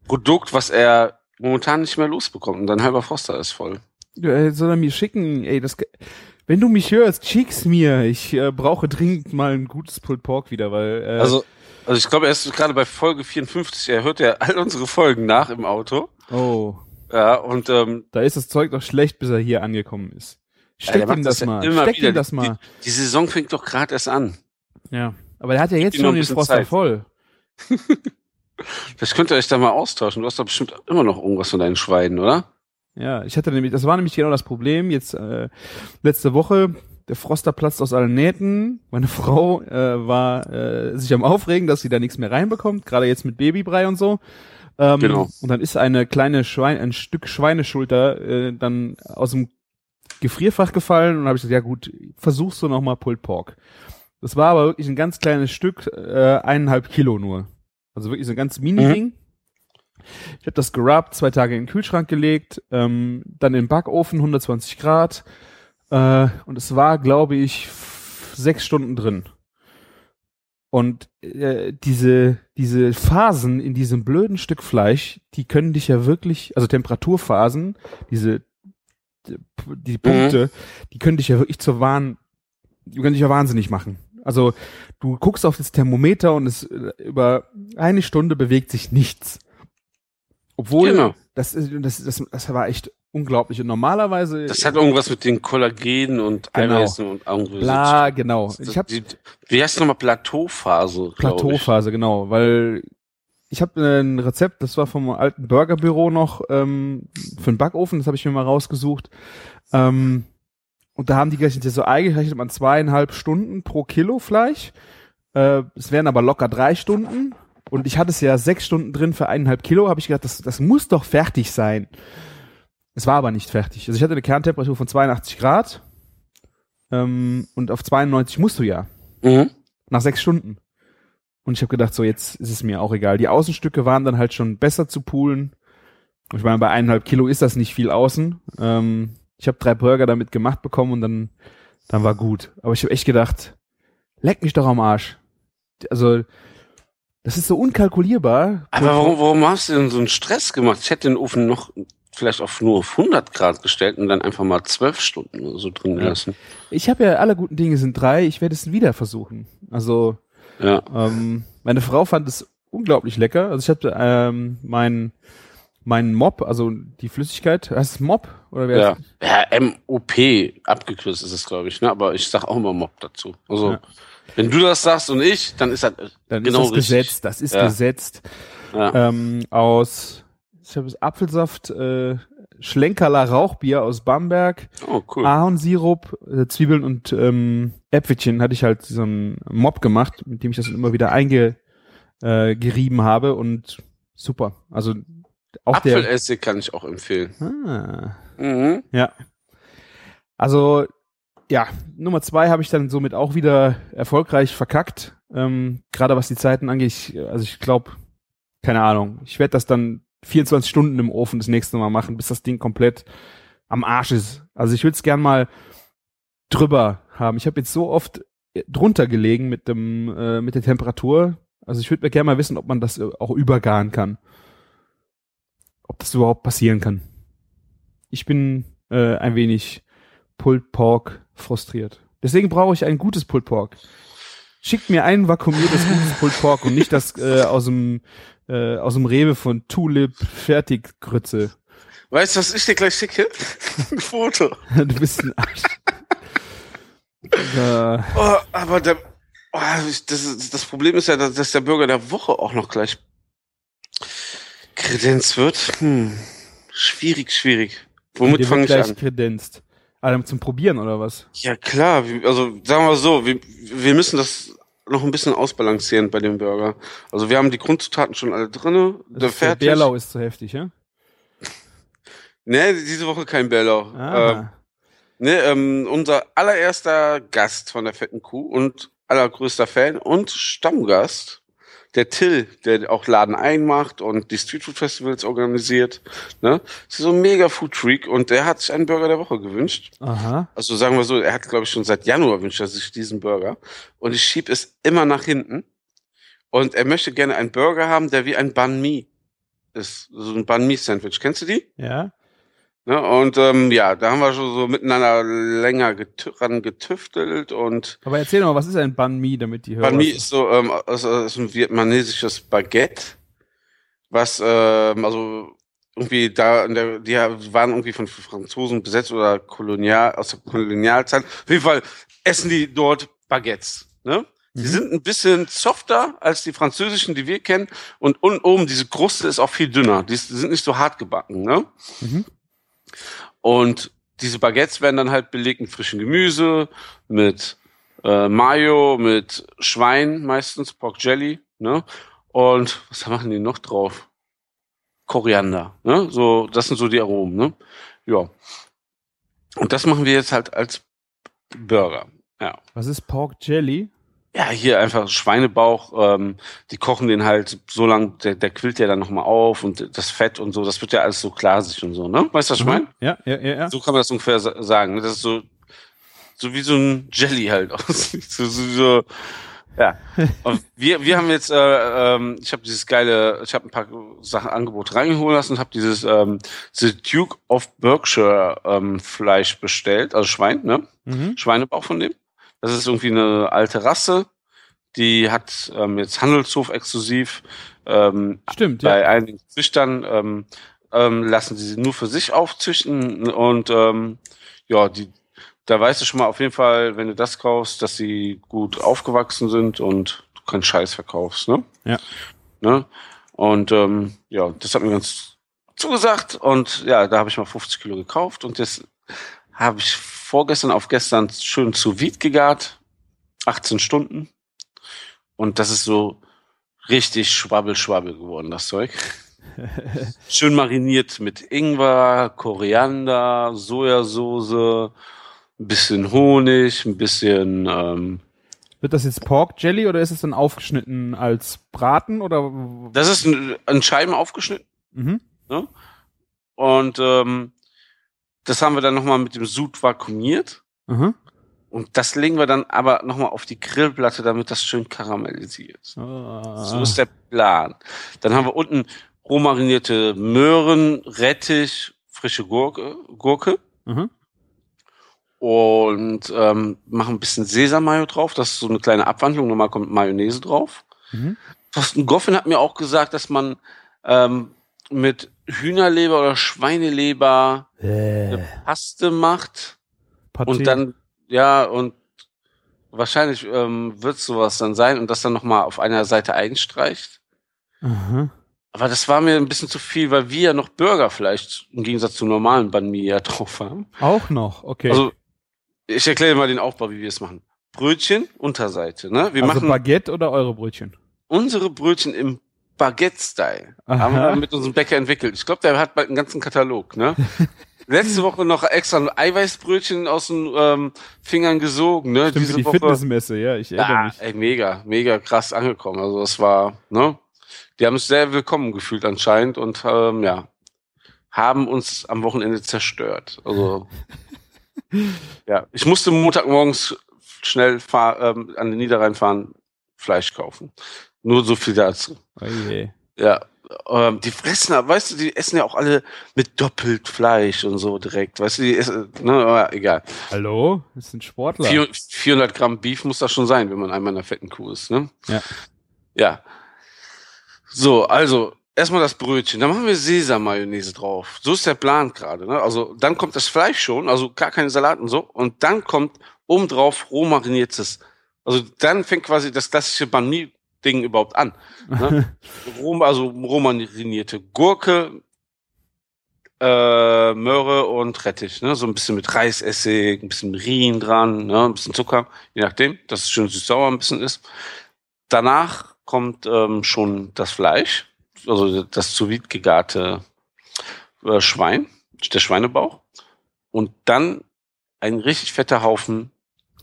Produkt, was er momentan nicht mehr losbekommt. Und dein halber Froster ist voll. Ja, soll er mir schicken? Ey, das, wenn du mich hörst, schick's mir. Ich äh, brauche dringend mal ein gutes Pulled Pork wieder, weil äh, Also, also ich glaube, er ist gerade bei Folge 54. Er hört ja all unsere Folgen nach im Auto. oh, Ja, und ähm, da ist das Zeug doch schlecht, bis er hier angekommen ist. Ja, Steck macht ihm das das ja mal. immer Steck wieder. ihm das mal. Die, die Saison fängt doch gerade erst an. Ja. Aber der hat ja jetzt schon den Froster Zeit. voll. Vielleicht könnt ihr euch da mal austauschen. Du hast doch bestimmt immer noch irgendwas von deinen Schweinen, oder? Ja, ich hatte nämlich, das war nämlich genau das Problem. Jetzt äh, letzte Woche, der Froster platzt aus allen Nähten. Meine Frau äh, war äh, sich am Aufregen, dass sie da nichts mehr reinbekommt, gerade jetzt mit Babybrei und so. Ähm, Genau. Und dann ist eine kleine Schwein, ein Stück Schweineschulter äh, dann aus dem Gefrierfach gefallen und habe ich gesagt, ja gut, versuchst du noch mal Pulled Pork. Das war aber wirklich ein ganz kleines Stück, äh, eineinhalb Kilo nur. Also wirklich so ein ganz Mini-Ding. Ich habe das gerubbt, zwei Tage in den Kühlschrank gelegt, ähm, dann in den Backofen, 120 Grad. Äh, und es war, glaube ich, sechs Stunden drin. Und äh, diese, diese Phasen in diesem blöden Stück Fleisch, die können dich ja wirklich, also Temperaturphasen, diese die, die Punkte, die können dich ja wirklich zur Wahn, die können dich ja wahnsinnig machen. Also du guckst auf das Thermometer und es äh, über eine Stunde bewegt sich nichts. Obwohl, Genau. das, ist, das, das, das war echt unglaublich. Und normalerweise, Das hat irgendwas mit den Kollagen und Genau. Eiweißen und irgendwie bla, genau. Ich habe die, wie heißt es nochmal? Plateauphase, Plateauphase, genau, weil ich habe ein Rezept, das war vom alten Burgerbüro noch ähm, für den Backofen, das habe ich mir mal rausgesucht. Ähm, und da haben die gerechnet, so eingerechnet man zweieinhalb Stunden pro Kilo Fleisch. Äh, es wären aber locker drei Stunden. Und ich hatte es ja sechs Stunden drin für eineinhalb Kilo, habe ich gedacht, das, das muss doch fertig sein. Es war aber nicht fertig. Also ich hatte eine Kerntemperatur von 82 Grad. Ähm, und auf 92 musst du ja. Mhm. nach sechs Stunden. Und ich habe gedacht, so jetzt ist es mir auch egal. Die Außenstücke waren dann halt schon besser zu poolen. Ich meine, bei eineinhalb Kilo ist das nicht viel außen. Ähm, ich habe drei Burger damit gemacht bekommen und dann, dann war gut. Aber ich habe echt gedacht, leck mich doch am Arsch. Also, das ist so unkalkulierbar. Aber warum, warum hast du denn so einen Stress gemacht? Ich hätte den Ofen noch vielleicht auf nur auf 100 Grad gestellt und dann einfach mal zwölf Stunden oder so drin Ja. lassen. Ich habe ja alle guten Dinge sind drei. Ich werde es wieder versuchen. Also, Ja. Ähm, meine Frau fand es unglaublich lecker. Also ich hatte ähm, mein mein Mop, also die Flüssigkeit, heißt es Mop oder wer? Ja, ja MOP, abgekürzt ist es, glaube ich, ne? aber ich sag auch immer Mob dazu. Also, Ja. wenn du das sagst und ich, dann ist das Dann genau ist das richtig. gesetzt. Das ist Ja. gesetzt. Ja. Ähm, aus ich habe Apfelsaft, äh, Schlenkerler Rauchbier aus Bamberg, Oh, cool. Ahornsirup, äh, Zwiebeln und ähm, Äpfelchen hatte ich halt so einen Mop gemacht, mit dem ich das immer wieder eingerieben äh, habe und super. Also auch Apfelessig kann ich auch empfehlen. ah, Mhm. Ja. Also, ja, Nummer zwei habe ich dann somit auch wieder erfolgreich verkackt. Ähm, Gerade was die Zeiten angeht, ich, also ich glaube, keine Ahnung, ich werde das dann 24 Stunden im Ofen das nächste Mal machen, bis das Ding komplett am Arsch ist. Also ich würde es gern mal drüber haben. Ich habe jetzt so oft drunter gelegen mit dem äh, mit der Temperatur. Also ich würde mir gerne mal wissen, ob man das äh, auch übergaren kann. Ob das überhaupt passieren kann. Ich bin äh, ein wenig Pulled Pork frustriert. Deswegen brauche ich ein gutes Pulled Pork. Schickt mir ein vakuumiertes gutes Pulled Pork und nicht das äh, aus dem äh, aus dem Rewe von Tulip Fertiggrütze. Weißt du, was ich dir gleich schicke? Ein Foto. du bist ein Arsch. Oh, aber der, oh, das, das Problem ist ja, dass der Bürger der Woche auch noch gleich kredenzt wird. Hm. Schwierig, schwierig. Womit fange ich an? kredenzt. Also zum Probieren oder was? Ja klar, also sagen wir so, wir, wir müssen das noch ein bisschen ausbalancieren bei dem Burger. Also wir haben die Grundzutaten schon alle drinne. Der fertig. Der Bärlau ist zu heftig, ja? Nee, diese Woche kein Bärlau. Ah. Ähm, nee, ähm, unser allererster Gast von der fetten Kuh und allergrößter Fan und Stammgast der Till, der auch Laden einmacht und die Street Food Festivals organisiert. Ne? Das ist so ein mega Food Freak und der hat sich einen Burger der Woche gewünscht. Aha. Also sagen wir so, er hat, glaube ich, schon seit Januar wünscht er sich diesen Burger. Und ich schieb es immer nach hinten. Und er möchte gerne einen Burger haben, der wie ein Banh Mi ist. So ein Banh Mi Sandwich. Kennst du die? Ja. Ne, und ähm, ja, da haben wir schon so miteinander länger getü ran getüftelt und. Aber erzähl doch mal, was ist ein Banh Mi, damit die hören? Banh Mi ist so ähm, also ist ein vietnamesisches Baguette, was ähm, also irgendwie da in der, die waren irgendwie von Franzosen besetzt oder kolonial aus der Kolonialzeit. Auf jeden Fall essen die dort Baguettes. Ne? Die mhm. sind ein bisschen softer als die französischen, die wir kennen. Und unten oben, diese Kruste ist auch viel dünner. Die sind nicht so hart gebacken. Ne? Mhm. Und diese Baguettes werden dann halt belegt mit frischem Gemüse, mit äh, Mayo, mit Schwein meistens, Pork Jelly, ne? Und was machen die noch drauf? Koriander, ne? So, das sind so die Aromen, ne? Ja. Und das machen wir jetzt halt als Burger. Ja. Was ist Pork Jelly? Ja, hier einfach Schweinebauch, ähm, die kochen den halt so lang, der, der quillt ja dann nochmal auf und das Fett und so, das wird ja alles so glasig und so, ne? Weißt du, was ich meine? Ja, ja, ja, ja. So kann man das ungefähr sagen. Ne? Das ist so, so wie so ein Jelly halt aussieht. so, so, so, ja. Und wir, wir haben jetzt, äh, ähm, ich habe dieses geile, ich habe ein paar Sachen Angebot reingeholt lassen und habe dieses ähm, The Duke of Berkshire ähm, Fleisch bestellt, also Schwein, ne? Mhm. Schweinebauch von dem. Das ist irgendwie eine alte Rasse. Die hat ähm, jetzt Handelshof exklusiv. Ähm, Stimmt, bei ja. einigen Züchtern ähm, ähm, lassen sie sie nur für sich aufzüchten und ähm, ja, die, da weißt du schon mal auf jeden Fall, wenn du das kaufst, dass sie gut aufgewachsen sind und du keinen Scheiß verkaufst, ne? Ja. Ne? Und ähm, ja, das hat mir ganz zugesagt und ja, da habe ich mal 50 Kilo gekauft und das habe ich vorgestern auf gestern schön zu Vide gegart. 18 Stunden. Und das ist so richtig schwabbel-schwabbel geworden, das Zeug. schön mariniert mit Ingwer, Koriander, Sojasauce, ein bisschen Honig, ein bisschen. Ähm, Wird das jetzt Pork Jelly oder ist es dann aufgeschnitten als Braten oder? Das ist ein, ein Scheiben aufgeschnitten. Mhm. Ne? Und ähm, das haben wir dann nochmal mit dem Sud vakuumiert. Mhm. Und das legen wir dann aber nochmal auf die Grillplatte, damit das schön karamellisiert. Oh. So ist der Plan. Dann haben wir unten rohmarinierte Möhren, Rettich, frische Gurke, Gurke. Mhm. Und ähm, machen ein bisschen Sesammayo drauf. Das ist so eine kleine Abwandlung. Normal kommt Mayonnaise drauf. Mhm. Thorsten Goffin hat mir auch gesagt, dass man ähm, mit Hühnerleber oder Schweineleber äh. eine Paste macht Partie. und dann ja und wahrscheinlich ähm, wird sowas dann sein und das dann nochmal auf einer Seite einstreicht. Mhm. Aber das war mir ein bisschen zu viel, weil wir ja noch Burger vielleicht im Gegensatz zu normalen Banh Mi ja drauf haben. Auch noch, okay. Also ich erkläre mal den Aufbau, wie wir es machen. Brötchen, Unterseite, ne? Wir also machen Baguette oder eure Brötchen? Unsere Brötchen im Baguette-Style. Haben wir mit unserem Bäcker entwickelt. Ich glaube, der hat bald einen ganzen Katalog, ne? Letzte Woche noch extra ein Eiweißbrötchen aus den ähm, Fingern gesogen, ne? Stimmt, Diese die Woche. Fitnessmesse, ja, ich erinnere ah, mich. Ey, mega, mega krass angekommen. Also das war, ne? Die haben es sehr willkommen gefühlt anscheinend und ähm, ja, haben uns am Wochenende zerstört. Also ja, ich musste Montagmorgens schnell fahr, ähm, an den Niederrhein fahren, Fleisch kaufen. Nur so viel dazu. Oh je. Ja, ähm, die fressen, weißt du, die essen ja auch alle mit doppelt Fleisch und so direkt. Weißt du, die essen, ne, egal. Hallo? Das sind Sportler. 400 400 Gramm Beef muss das schon sein, wenn man einmal in einer fetten Kuh ist, ne? Ja. Ja. So, also, erstmal das Brötchen. Dann machen wir Sesam-Mayonnaise drauf. So ist der Plan gerade, ne? Also, dann kommt das Fleisch schon, also gar keine Salat und so. Und dann kommt obendrauf roh mariniertes. Also, dann fängt quasi das klassische Banh Ding überhaupt an. Ne? Rom, also romanisierte Gurke, äh, Möhre und Rettich. Ne? So ein bisschen mit Reisessig, ein bisschen Rien dran, ne? ein bisschen Zucker, je nachdem, dass es schön süß-sauer ein bisschen ist. Danach kommt ähm, schon das Fleisch, also das zu vide gegarte äh, Schwein, der Schweinebauch. Und dann ein richtig fetter Haufen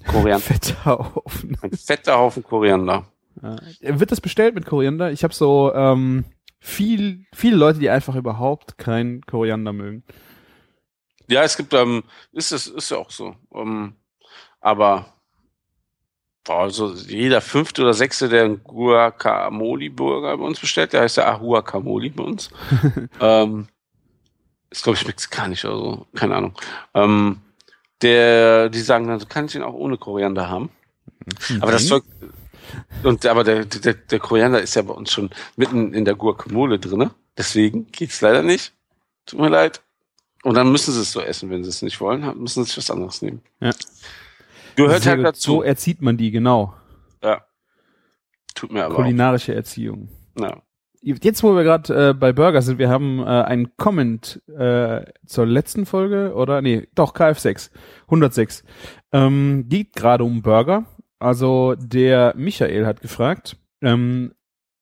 Koriander. Fetter Haufen. Ein fetter Haufen Koriander. Ja. Wird das bestellt mit Koriander? Ich habe so ähm, viel, viele Leute, die einfach überhaupt kein Koriander mögen. Ja, es gibt, ähm, ist es, ist ja auch so. Ähm, aber also jeder fünfte oder sechste, der einen Guacamole-Burger bei uns bestellt, der heißt ja Ahuacamole bei uns. ähm, ist, glaube ich, mexikanisch oder so, keine Ahnung. Ähm, der, die sagen dann, so kann ich den auch ohne Koriander haben. Aber das Zeug, und aber der, der, der Koriander ist ja bei uns schon mitten in der Guacamole drinne. Deswegen geht's leider nicht. Tut mir leid. Und dann müssen sie es so essen, wenn sie es nicht wollen, müssen sie sich was anderes nehmen. Ja. Gehört halt dazu. So erzieht man die, genau. Ja. Tut mir aber Kulinarische Erziehung. auch. Ja. Jetzt, wo wir gerade äh, bei Burger sind, wir haben äh, einen Comment äh, zur letzten Folge, oder? Nee, doch, KF6, 106. Ähm, geht gerade um Burger. Also der Michael hat gefragt, ähm,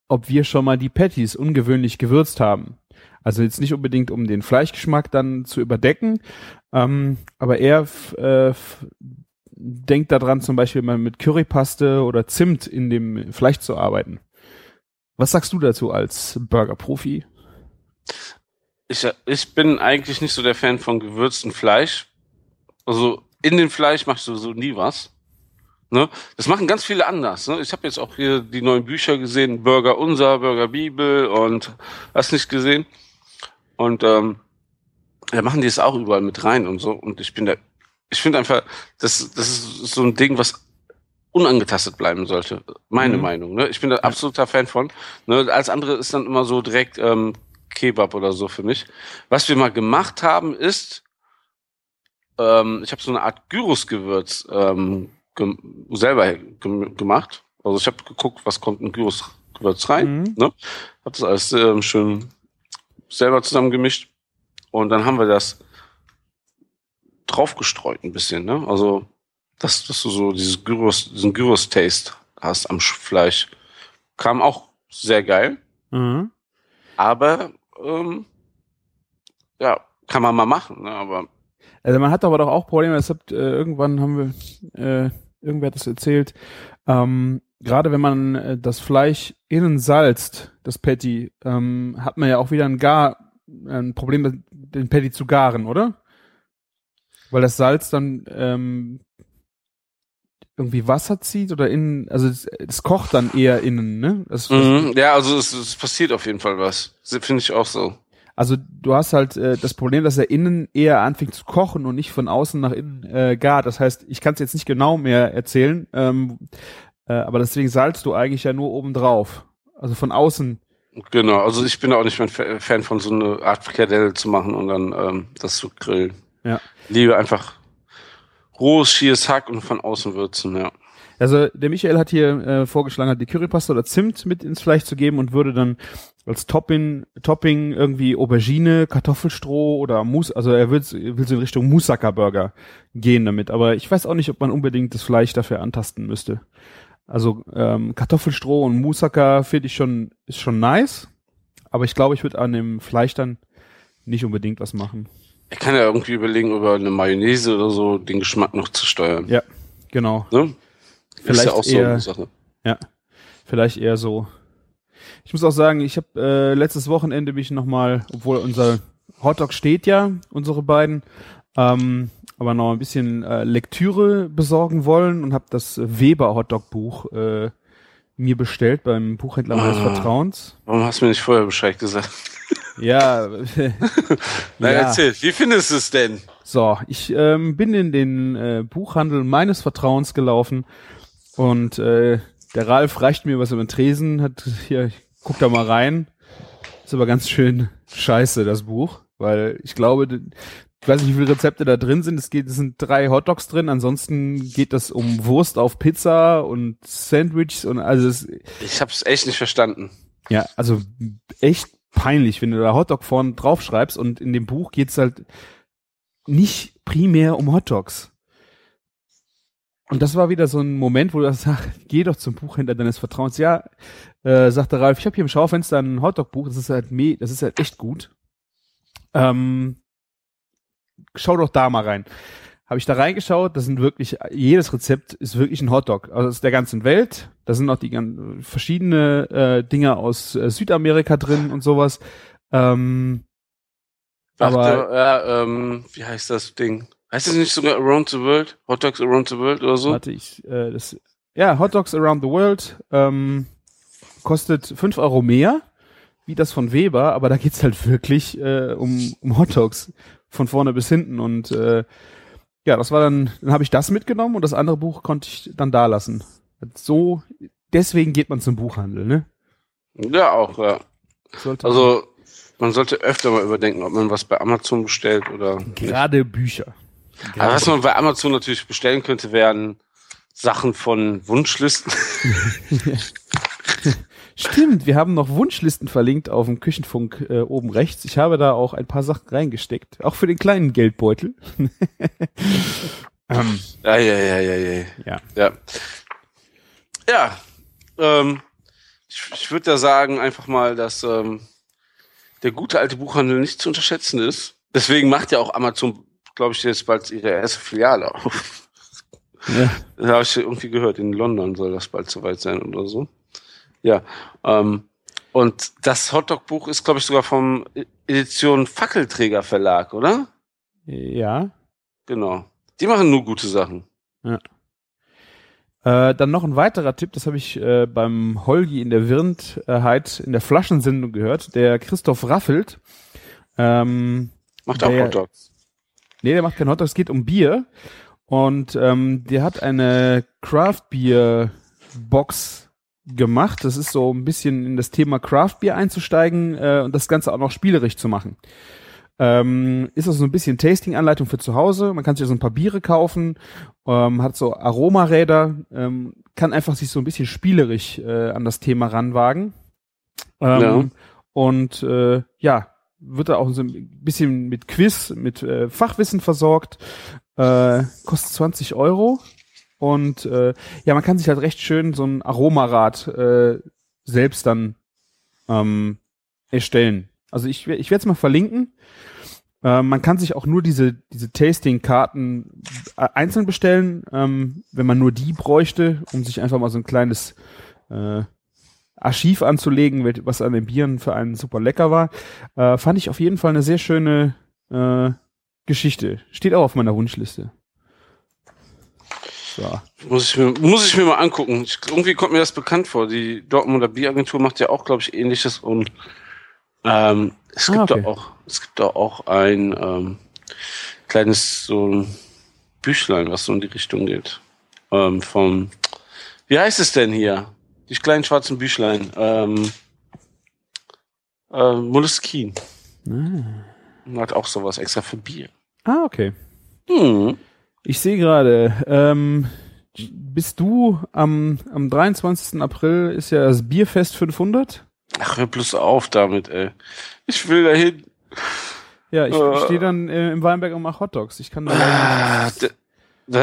ob wir schon mal die Patties ungewöhnlich gewürzt haben. Also jetzt nicht unbedingt, um den Fleischgeschmack dann zu überdecken, ähm, aber er äh, denkt daran, zum Beispiel mal mit Currypaste oder Zimt in dem Fleisch zu arbeiten. Was sagst du dazu als Burger-Profi? Ich, ich bin eigentlich nicht so der Fan von gewürztem Fleisch. Also in dem Fleisch machst du sowieso nie was. Ne? Das machen ganz viele anders. Ne? Ich habe jetzt auch hier die neuen Bücher gesehen, Burger Unser, Burger Bibel und hast nicht gesehen. Und ähm, da machen die es auch überall mit rein und so. Und ich bin da, ich finde einfach, das, das ist so ein Ding, was unangetastet bleiben sollte. Meine Mhm. Meinung. Ne? Ich bin da absoluter Fan von. Ne? Als andere ist dann immer so direkt ähm, Kebab oder so für mich. Was wir mal gemacht haben, ist, ähm, ich habe so eine Art Gyros-Gewürz ähm, gem selber gem gemacht. Also ich habe geguckt, was kommt in Gyros-Gewürz rein. Mhm. Ne? Hab das alles ähm, schön selber zusammengemischt. Und dann haben wir das draufgestreut ein bisschen. Ne? Also, dass, dass du so dieses Gyros, diesen Gyros-Taste hast am Sch- Fleisch. Kam auch sehr geil. Mhm. Aber ähm, ja, kann man mal machen. Ne? Aber Also man hat aber doch auch Probleme, das hat, äh, irgendwann haben wir, äh, irgendwer hat das erzählt, ähm, gerade wenn man äh, das Fleisch innen salzt, das Patty, ähm, hat man ja auch wieder ein Gar, ein Problem, den Patty zu garen, oder? Weil das Salz dann ähm, irgendwie Wasser zieht oder innen, also es, es kocht dann eher innen, ne? Das, das, mhm, ja, also es, es passiert auf jeden Fall was. Finde ich auch so. Also du hast halt äh, das Problem, dass er innen eher anfängt zu kochen und nicht von außen nach innen äh, gart. Das heißt, ich kann es jetzt nicht genau mehr erzählen, ähm, äh, aber deswegen salzt du eigentlich ja nur oben drauf. Also von außen. Genau, also ich bin auch nicht mein Fa- Fan von so einer Art Frikadelle zu machen und dann ähm, das zu grillen. Ja. Liebe einfach rohes, schieres Hack und von außen würzen, ja. Also der Michael hat hier äh, vorgeschlagen, hat die Currypaste oder Zimt mit ins Fleisch zu geben und würde dann als Topping, Topping irgendwie Aubergine, Kartoffelstroh oder Mus, also er will, will so in Richtung Moussaka Burger gehen damit. Aber ich weiß auch nicht, ob man unbedingt das Fleisch dafür antasten müsste. Also ähm, Kartoffelstroh und Moussaka finde ich schon, ist schon nice. Aber ich glaube, ich würde an dem Fleisch dann nicht unbedingt was machen. Ich kann ja irgendwie überlegen, über eine Mayonnaise oder so den Geschmack noch zu steuern. Ja, genau. Ne? Vielleicht ist ja auch so eher- eine Sache. Ja, vielleicht eher so. Ich muss auch sagen, ich habe äh, letztes Wochenende mich nochmal, obwohl unser Hotdog steht ja, unsere beiden, ähm, aber noch ein bisschen äh, Lektüre besorgen wollen und habe das Weber Hotdog Buch äh, mir bestellt beim Buchhändler meines Ah. Vertrauens. Warum hast du mir nicht vorher Bescheid gesagt? Ja, Na, ja. erzähl, wie findest du es denn? So, ich ähm, bin in den äh, Buchhandel meines Vertrauens gelaufen und äh, der Ralf reicht mir was über den Tresen, hat hier, ich guck da mal rein. Ist aber ganz schön scheiße, das Buch, weil ich glaube, ich weiß nicht, wie viele Rezepte da drin sind. Es geht, es sind drei Hotdogs drin, ansonsten geht das um Wurst auf Pizza und Sandwiches und also es, Ich hab's echt nicht verstanden. ja, also echt peinlich, wenn du da Hotdog vorne draufschreibst und in dem Buch geht's halt nicht primär um Hotdogs. Und das war wieder so ein Moment, wo du sagst, geh doch zum Buchhändler deines Vertrauens. Ja, äh, sagte Ralf, ich habe hier im Schaufenster ein Hotdog-Buch, das ist halt me das ist halt echt gut. Ähm, schau doch da mal rein. Habe ich da reingeschaut, das sind wirklich, jedes Rezept ist wirklich ein Hotdog. Also aus der ganzen Welt. Da sind auch die gan- verschiedene äh, Dinge aus äh, Südamerika drin und sowas. Ähm, Warte, Aber- ja, ähm, wie heißt das Ding? Heißt es nicht sogar Around the World? Hot Dogs Around the World oder so? Warte, ich, äh, das, ja, Hot Dogs Around the World ähm, kostet fünf Euro mehr, wie das von Weber, aber da geht's halt wirklich äh, um, um Hot Dogs von vorne bis hinten und äh, ja, das war dann, dann habe ich das mitgenommen und das andere Buch konnte ich dann da lassen. So, deswegen geht man zum Buchhandel, ne? Ja, auch, ja. Sollte Also, man sollte öfter mal überdenken, ob man was bei Amazon bestellt oder nicht. gerade Bücher. Aber was man bei Amazon natürlich bestellen könnte, wären Sachen von Wunschlisten. Stimmt, wir haben noch Wunschlisten verlinkt auf dem Küchenfunk äh, oben rechts. Ich habe da auch ein paar Sachen reingesteckt, auch für den kleinen Geldbeutel. ähm, Ja, ja, ja, ja, ja. ja. Ja. Ja. Ähm, ich ich würde da sagen, einfach mal, dass ähm, der gute alte Buchhandel nicht zu unterschätzen ist. Deswegen macht ja auch Amazon, glaube ich, jetzt bald ihre erste Filiale auf. ja. Das habe ich irgendwie gehört. In London soll das bald soweit sein oder so. Ja. Ähm, und das Hotdog-Buch ist, glaube ich, sogar vom Edition Fackelträger Verlag, oder? Ja. Genau. Die machen nur gute Sachen. Äh, dann noch ein weiterer Tipp, das habe ich äh, beim Holgi in der Wirndheit in der Flaschensendung gehört. Der Christoph Raffelt. Ähm, Macht auch Der- Hotdogs. Nee, der macht kein Hotdog, es geht um Bier. Und ähm, der hat eine Craft Beer Box gemacht. Das ist so ein bisschen in das Thema Craft Beer einzusteigen äh, und das Ganze auch noch spielerisch zu machen. Ähm, ist also so ein bisschen Tasting-Anleitung für zu Hause. Man kann sich so ein paar Biere kaufen, ähm, hat so Aromaräder, ähm, kann einfach sich so ein bisschen spielerisch äh, an das Thema ranwagen. Ähm, Ja. Und äh, ja, wird da auch so ein bisschen mit Quiz, mit äh, Fachwissen versorgt. Äh, kostet 20 Euro. Und äh, ja, man kann sich halt recht schön so ein Aromarad äh, selbst dann ähm, erstellen. Also ich, ich werde es mal verlinken. Ähm, man kann sich auch nur diese, diese Tasting-Karten äh, einzeln bestellen, ähm, wenn man nur die bräuchte, um sich einfach mal so ein kleines äh, Archiv anzulegen, was an den Bieren für einen super lecker war. Äh, fand ich auf jeden Fall eine sehr schöne äh, Geschichte. Steht auch auf meiner Wunschliste. So. Muss ich mir, muss ich mir mal angucken. Ich, irgendwie kommt mir das bekannt vor. Die Dortmunder Bieragentur macht ja auch, glaube ich, ähnliches und ähm, es Ah, gibt okay. da auch, es gibt da auch ein ähm, kleines so ein Büchlein, was so in die Richtung geht. Ähm, vom, wie heißt es denn hier? Die kleinen schwarzen Büchlein. Ähm, äh, Moleskine. Ah. Hat auch sowas extra für Bier. ah, okay. Hm. Ich sehe gerade, ähm, bist du am, am 23. April ist ja das Bierfest 500? Ach, hör bloß auf damit, ey. Ich will dahin. Ja, ich Äh. stehe dann äh, im Weinberg und mache Hotdogs. Ich kann da Ah,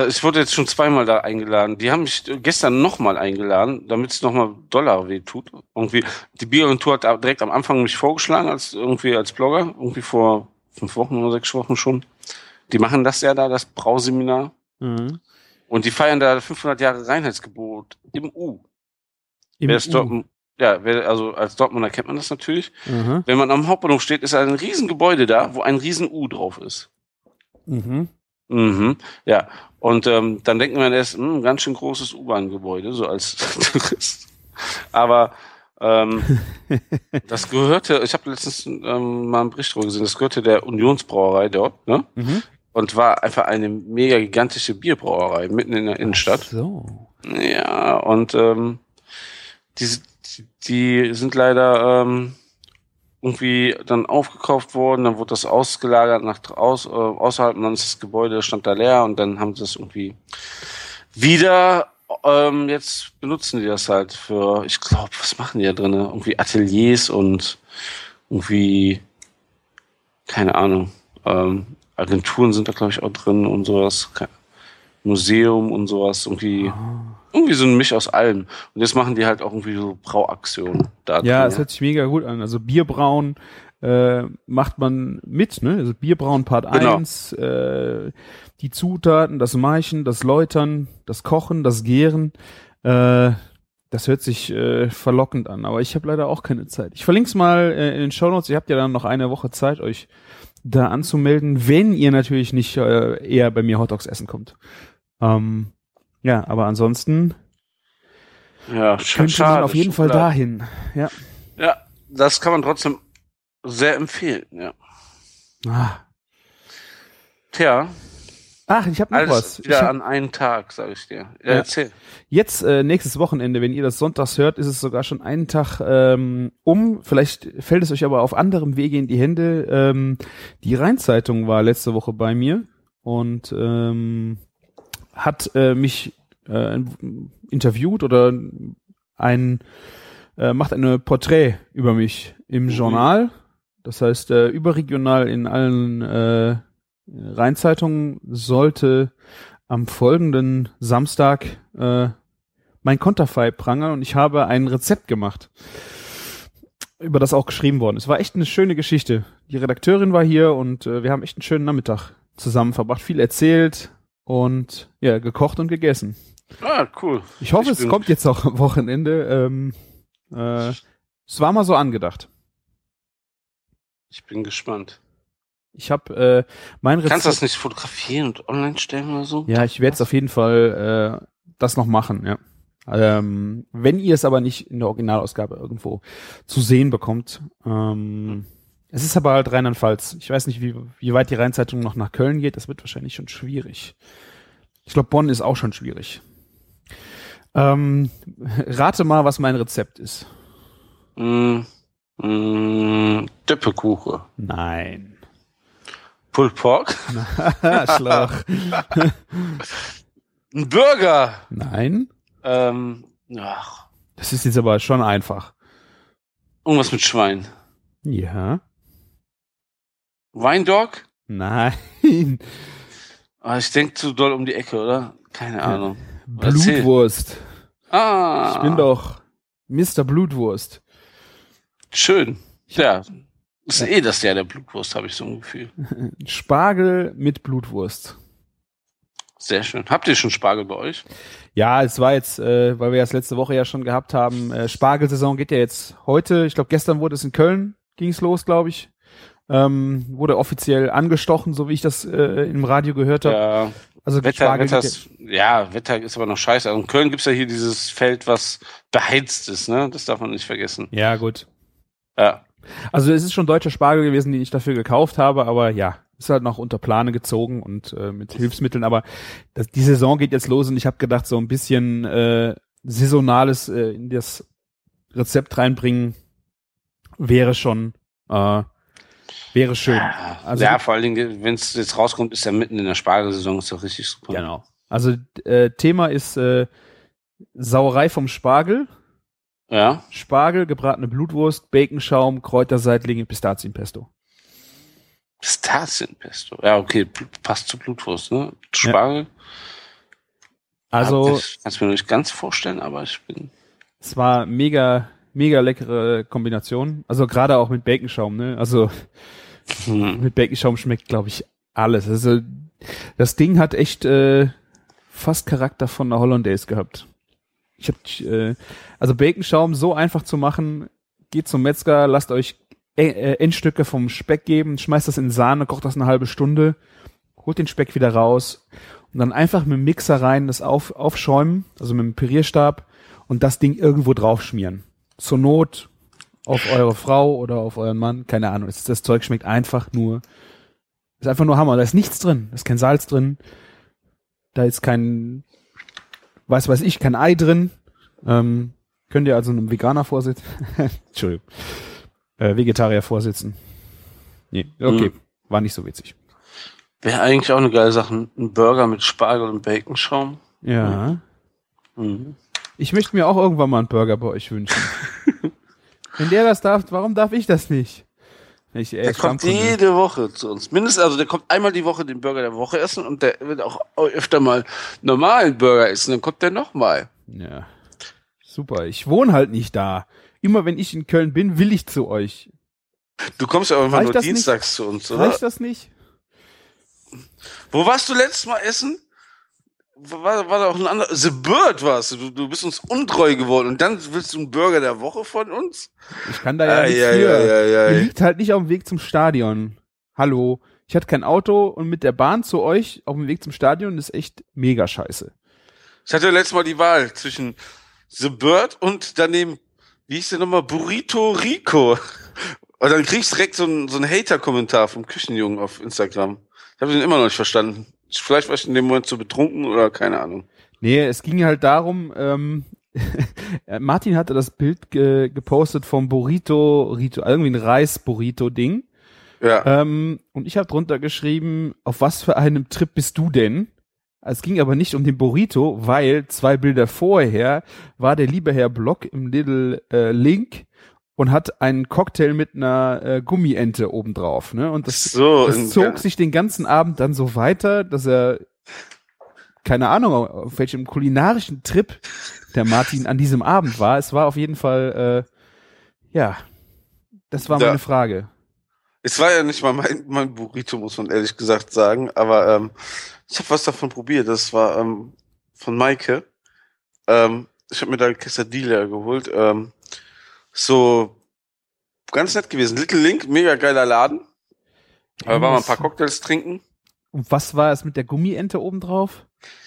ich wurde jetzt schon zweimal da eingeladen. Die haben mich gestern nochmal eingeladen, damit es nochmal Dollar weh tut. Irgendwie, die Bieragentur hat direkt am Anfang mich vorgeschlagen als irgendwie als Blogger, irgendwie vor fünf Wochen oder sechs Wochen schon. Die machen das ja da, das Brauseminar. Mhm. Und die feiern da 500 Jahre Reinheitsgebot im U. Im Wer ist, U. dort, ja, wer, also als Dortmunder kennt man das natürlich. Aha. Wenn man am Hauptbahnhof steht, ist ein Riesengebäude da, wo ein riesen U drauf ist. Mhm. Mhm, ja. Und ähm, dann denkt man erst, hm, ganz schön großes U-Bahn-Gebäude, so als Tourist. Aber ähm, das gehörte, ich habe letztens ähm, mal einen Bericht darüber gesehen, das gehörte der Unionsbrauerei dort, ne? Mhm. Und war einfach eine mega gigantische Bierbrauerei mitten in der Innenstadt. So. Ja, und ähm, die, die sind leider ähm, irgendwie dann aufgekauft worden, dann wurde das ausgelagert nach aus, äh, außerhalb und dann ist das Gebäude stand da leer und dann haben sie das irgendwie wieder ähm, jetzt benutzen die das halt für, ich glaube, was machen die da drin? Irgendwie Ateliers und irgendwie keine Ahnung. Ähm, Agenturen sind da glaube ich auch drin und sowas. Museum und sowas irgendwie irgendwie so ein Misch aus allem. Und jetzt machen die halt auch irgendwie so Brauaktionen da Ja, es hört sich mega gut an. Also Bierbrauen äh, macht man mit, ne? Also Bierbrauen Part Genau. 1, äh, die Zutaten, das Maichen, das Läutern, das Kochen, das Gären. Äh, das hört sich äh, verlockend an, aber ich habe leider auch keine Zeit. Ich verlinke es mal äh, in den Show Notes. Ihr habt ja dann noch eine Woche Zeit, euch da anzumelden, wenn ihr natürlich nicht äh, eher bei mir Hotdogs essen kommt. Ähm, ja, aber ansonsten ja, könnte man schade, auf jeden Fall Schokolade. dahin. Ja. Ja, das kann man trotzdem sehr empfehlen, ja. Ah. Tja, Ach, ich habe noch alles was. Wieder hab, an einen Tag, sage ich dir. Ja, Ja. erzähl. jetzt äh, nächstes Wochenende, wenn ihr das sonntags hört, ist es sogar schon einen Tag ähm, um. Vielleicht fällt es euch aber auf anderem Wege in die Hände. Ähm, die Rheinzeitung war letzte Woche bei mir und ähm, hat äh, mich äh, interviewt oder ein äh, macht eine Porträt über mich im Mhm. Journal. Das heißt, äh, überregional in allen äh, Rheinzeitungen sollte am folgenden Samstag äh, mein Konterfei prangern und ich habe ein Rezept gemacht, über das auch geschrieben worden. ist. war echt eine schöne Geschichte. Die Redakteurin war hier und äh, wir haben echt einen schönen Nachmittag zusammen verbracht, viel erzählt und ja, gekocht und gegessen. Ah, cool. Ich hoffe, Ich es kommt jetzt auch am Wochenende. Ähm, äh, es war mal so angedacht. Ich bin gespannt. Ich habe äh, mein Rezept. Kannst du das nicht fotografieren und online stellen oder so? Ja, ich werde es auf jeden Fall äh, das noch machen, ja. Ähm, wenn ihr es aber nicht in der Originalausgabe irgendwo zu sehen bekommt, ähm, es ist aber halt Rheinland-Pfalz. Ich weiß nicht, wie, wie weit die Rheinzeitung noch nach Köln geht. Das wird wahrscheinlich schon schwierig. Ich glaube, Bonn ist auch schon schwierig. Ähm, rate mal, was mein Rezept ist. Mm, mm, Dippekuche. Nein. Pulled Pork. Arschloch. Ein Burger. Nein. Ähm, ach, Das ist jetzt aber schon einfach. irgendwas mit Schwein. Ja. Weindog? Nein. Ah, ich denke zu doll um die Ecke, oder? Keine Ahnung. Blutwurst. Ah. Ich bin doch Mr. Blutwurst. Schön. Ja. Ist eh das Jahr der Blutwurst, habe ich so ein Gefühl. Spargel mit Blutwurst. Sehr schön. Habt ihr schon Spargel bei euch? Ja, es war jetzt, äh, weil wir das letzte Woche ja schon gehabt haben, äh, Spargelsaison geht ja jetzt heute. Ich glaube, gestern wurde es in Köln, ging es los, glaube ich. Ähm, wurde offiziell angestochen, so wie ich das äh, im Radio gehört habe. Ja, also Wetter, Spargel Wetter geht ist, ja, Wetter ist aber noch scheiße. Also in Köln gibt's ja hier dieses Feld, was beheizt ist, ne? Das darf man nicht vergessen. ja, ja, gut. Ja. Also es ist schon deutscher Spargel gewesen, den ich dafür gekauft habe, aber ja, ist halt noch unter Plane gezogen und äh, mit Hilfsmitteln. Aber das, die Saison geht jetzt los und ich habe gedacht, so ein bisschen äh, saisonales äh, in das Rezept reinbringen wäre schon äh, wäre schön. Also ja, vor allen Dingen, wenn es jetzt rauskommt, ist ja mitten in der Spargelsaison, ist doch richtig super. genau. Also äh, Thema ist äh, Sauerei vom Spargel, Ja. Spargel, gebratene Blutwurst, Baconschaum, Kräuterseitlinge, Pistazienpesto. Pistazienpesto. Ja, okay, passt zu Blutwurst, ne? Spargel. Also Ich kann es mir noch nicht ganz vorstellen, aber ich bin. Es war mega, mega leckere Kombination. Also gerade auch mit Baconschaum, ne? Also Hm. mit Baconschaum schmeckt, glaube ich, alles. Also das Ding hat echt äh, fast Charakter von einer Hollandaise gehabt. Ich hab, äh, also Baconschaum so einfach zu machen, geht zum Metzger, lasst euch äh, äh, Endstücke vom Speck geben, schmeißt das in Sahne, kocht das eine halbe Stunde, holt den Speck wieder raus und dann einfach mit dem Mixer rein das auf, aufschäumen, also mit dem Pürierstab und das Ding irgendwo drauf schmieren. Zur Not auf eure Frau oder auf euren Mann, keine Ahnung. Das, das Zeug schmeckt einfach nur, ist einfach nur Hammer. Da ist nichts drin, da ist kein Salz drin, da ist kein, weiß weiß ich, kein Ei drin. Ähm, könnt ihr also einem Veganer vorsitzen? Entschuldigung. Äh, Vegetarier vorsitzen. Nee, okay. Mhm. War nicht so witzig. Wäre eigentlich auch eine geile Sache. Ein Burger mit Spargel und Baconschaum. Ja. Mhm. Ich möchte mir auch irgendwann mal einen Burger bei euch wünschen. Wenn der das darf, warum darf ich das nicht? Ich, ey, Der kommt jede Woche zu uns. Mindestens, also der kommt einmal die Woche den Burger der Woche essen und der wird auch öfter mal normalen Burger essen. Dann kommt der nochmal. Ja. Super. Ich wohne halt nicht da. Immer wenn ich in Köln bin, will ich zu euch. Du kommst ja irgendwann Reicht nur das nicht? dienstags zu uns, oder? Reicht das nicht? Wo warst du letztes Mal essen? War, war da auch ein anderer? The Bird warst du. du. Bist uns untreu geworden und dann willst du einen Burger der Woche von uns? Ich kann da ja Ei, nichts ei, für. ei. Ihr liegt halt nicht auf dem Weg zum Stadion. Hallo. Ich hatte kein Auto und mit der Bahn zu euch auf dem Weg zum Stadion ist echt mega scheiße. Ich hatte letztes Mal die Wahl zwischen The Bird und daneben, wie hieß der nochmal? Burrito Rico. Und dann kriegst du direkt so einen, so einen Hater-Kommentar vom Küchenjungen auf Instagram. Ich habe den immer noch nicht verstanden. Vielleicht war ich in dem Moment zu betrunken oder keine Ahnung. Nee, es ging halt darum, ähm, Martin hatte das Bild ge gepostet vom Burrito, Rito, irgendwie ein Reis-Burrito-Ding. Ja. Ähm, und ich habe drunter geschrieben, auf was für einem Trip bist du denn? Es ging aber nicht um den Burrito, weil zwei Bilder vorher war der liebe Herr Block im Little äh, Link und hat einen Cocktail mit einer äh, Gummiente obendrauf. Ne? Und das, so, das zog sich den ganzen Abend dann so weiter, dass er keine Ahnung, auf welchem kulinarischen Trip der Martin an diesem Abend war. Es war auf jeden Fall, äh, ja, das war Ja. meine Frage. Es war ja nicht mal mein, mein Burrito, muss man ehrlich gesagt sagen, aber ähm, ich habe was davon probiert. Das war ähm, von Maike. Ähm, ich habe mir da Quesadilla geholt. Ähm, so ganz nett gewesen. Little Link, mega geiler Laden. Da waren wir ein paar Cocktails trinken. Und was war es mit der Gummiente obendrauf?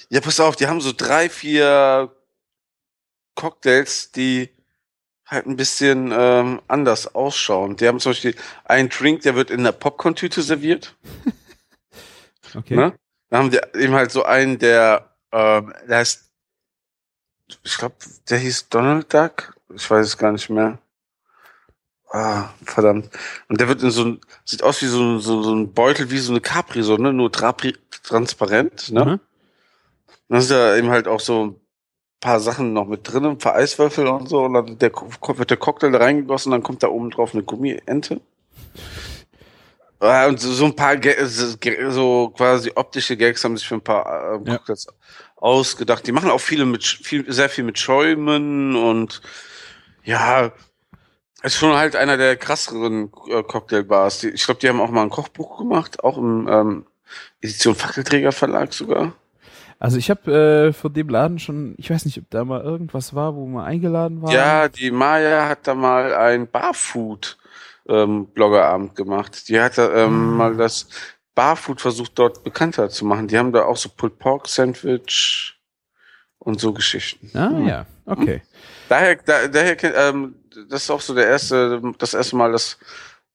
Ja, pass auf, die haben so drei, vier Cocktails, die halt ein bisschen ähm, anders ausschauen. Die haben zum Beispiel einen Drink, der wird in der Popcorn-Tüte serviert. Okay. Ne? Dann haben die eben halt so einen, der, ähm, der heißt, ich glaube, der hieß Donald Duck. Ich weiß es gar nicht mehr. Ah, verdammt. Und der wird in so ein, sieht aus wie so, ein- so, so ein Beutel, wie so eine Capri-Sonne, nur trapri transparent, ne? Mhm. Dann ist da eben halt auch so ein paar Sachen noch mit drin, ein paar Eiswürfel und so. Und dann der, wird der Cocktail da reingegossen, dann kommt da oben drauf eine Gummiente. Ah, Und so, so ein paar, Ga- so quasi optische Gags haben sich für ein paar Ja. Cocktails ausgedacht. Die machen auch viele mit, viel, sehr viel mit Schäumen und ja, ist schon halt einer der krasseren äh, Cocktailbars. Die, ich glaube, die haben auch mal ein Kochbuch gemacht, auch im ähm, Edition Fackelträger Verlag sogar. Also ich habe äh, von dem Laden schon, ich weiß nicht, ob da mal irgendwas war, wo wir eingeladen waren. Ja, die Maya hat da mal ein Barfood ähm, Bloggerabend gemacht. Die hat da ähm, mal das Barfood versucht dort bekannter zu machen. Die haben da auch so Pulled Pork Sandwich und so Geschichten. Ah, ja, okay. Daher, da, daher ähm, das ist auch so der erste, das erste Mal, dass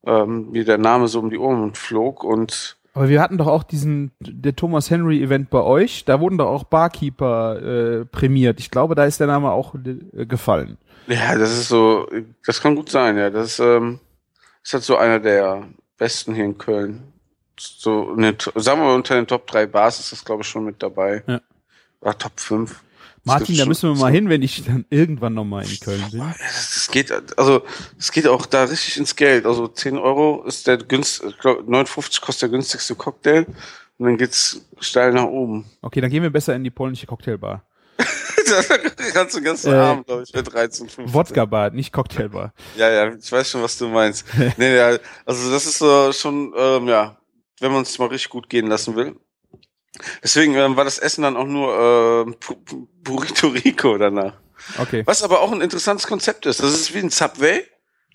ähm, mir der Name so um die Ohren flog und Aber wir hatten doch auch diesen, der Thomas Henry Event bei euch, da wurden doch auch Barkeeper äh, prämiert. Ich glaube, da ist der Name auch äh, gefallen. ja, das ist so, das kann gut sein, ja. Das ist, ähm, ist halt so einer der besten hier in Köln. So, eine, sagen wir mal, unter den Top 3 Bars ist das, glaube ich, schon mit dabei. Ja. Oder Top 5. Martin, da müssen wir mal hin, wenn ich dann irgendwann nochmal in Köln bin. Das geht, also, es geht auch da richtig ins Geld. Also 10 Euro ist der günst, ich glaub, 59 kostet der günstigste Cocktail. Und dann geht's steil nach oben. Okay, dann gehen wir besser in die polnische Cocktailbar. da kannst du ganzen Äh, Abend, glaube ich, für 13, 15. Wodka-Bar, nicht Cocktailbar. Ja, ja, ich weiß schon, was du meinst. nee, ja, also das ist so schon, ähm, ja, wenn man es mal richtig gut gehen lassen will. Deswegen ähm, war das Essen dann auch nur Pu- Burrito Rico danach. Okay. Was aber auch ein interessantes Konzept ist. Das ist wie ein Subway,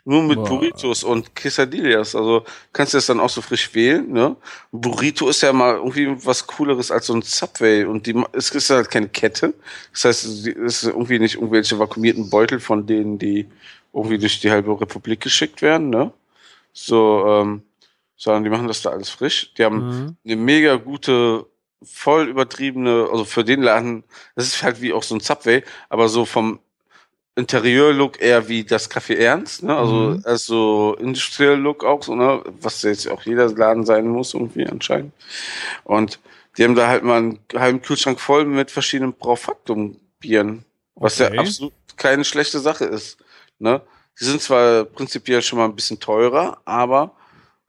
nur mit Boah. Burritos und Quesadillas. Also kannst du das dann auch so frisch wählen. Ne? Ein Burrito ist ja mal irgendwie was Cooleres als so ein Subway. Und die, es ist halt keine Kette. Das heißt, es ist irgendwie nicht irgendwelche vakuumierten Beutel von denen, die irgendwie durch die halbe Republik geschickt werden. Ne? So, ähm, sondern die machen das da alles frisch. Die haben Mhm. eine mega gute, voll übertriebene, also für den Laden, das ist halt wie auch so ein Subway, aber so vom Interieurlook eher wie das Café Ernst, ne? Also Mhm. als so Industrial Look auch so, ne? Was jetzt auch jeder Laden sein muss, irgendwie anscheinend. Und die haben da halt mal einen halben Kühlschrank voll mit verschiedenen Braufaktum-Bieren, was Okay. ja absolut keine schlechte Sache ist. Ne? Die sind zwar prinzipiell schon mal ein bisschen teurer, aber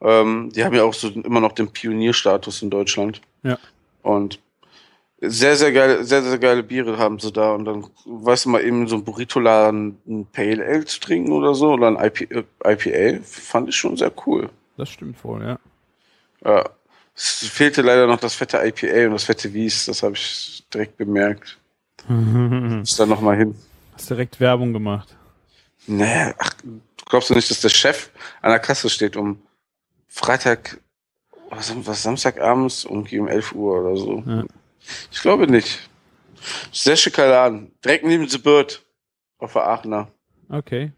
ähm, die haben ja auch so immer noch den Pionierstatus in Deutschland. Ja. Und sehr, sehr geile, sehr, sehr geile Biere haben sie da. Und dann, weißt du mal, eben so ein Burrito-Laden ein Pale Ale zu trinken oder so, oder ein IP, äh, IPA, fand ich schon sehr cool. Das stimmt wohl, ja. Ja. Es fehlte leider noch das fette IPA und das fette Wies, das habe ich direkt bemerkt. Ist dann nochmal hin. Hast direkt Werbung gemacht. Nee, ach, glaubst du nicht, dass der Chef an der Kasse steht um Freitag, was, Samstagabends irgendwie um 11 Uhr oder so? Ja. Ich glaube nicht. Sehr schicker Laden. Direkt neben The Bird auf der Aachener. Okay.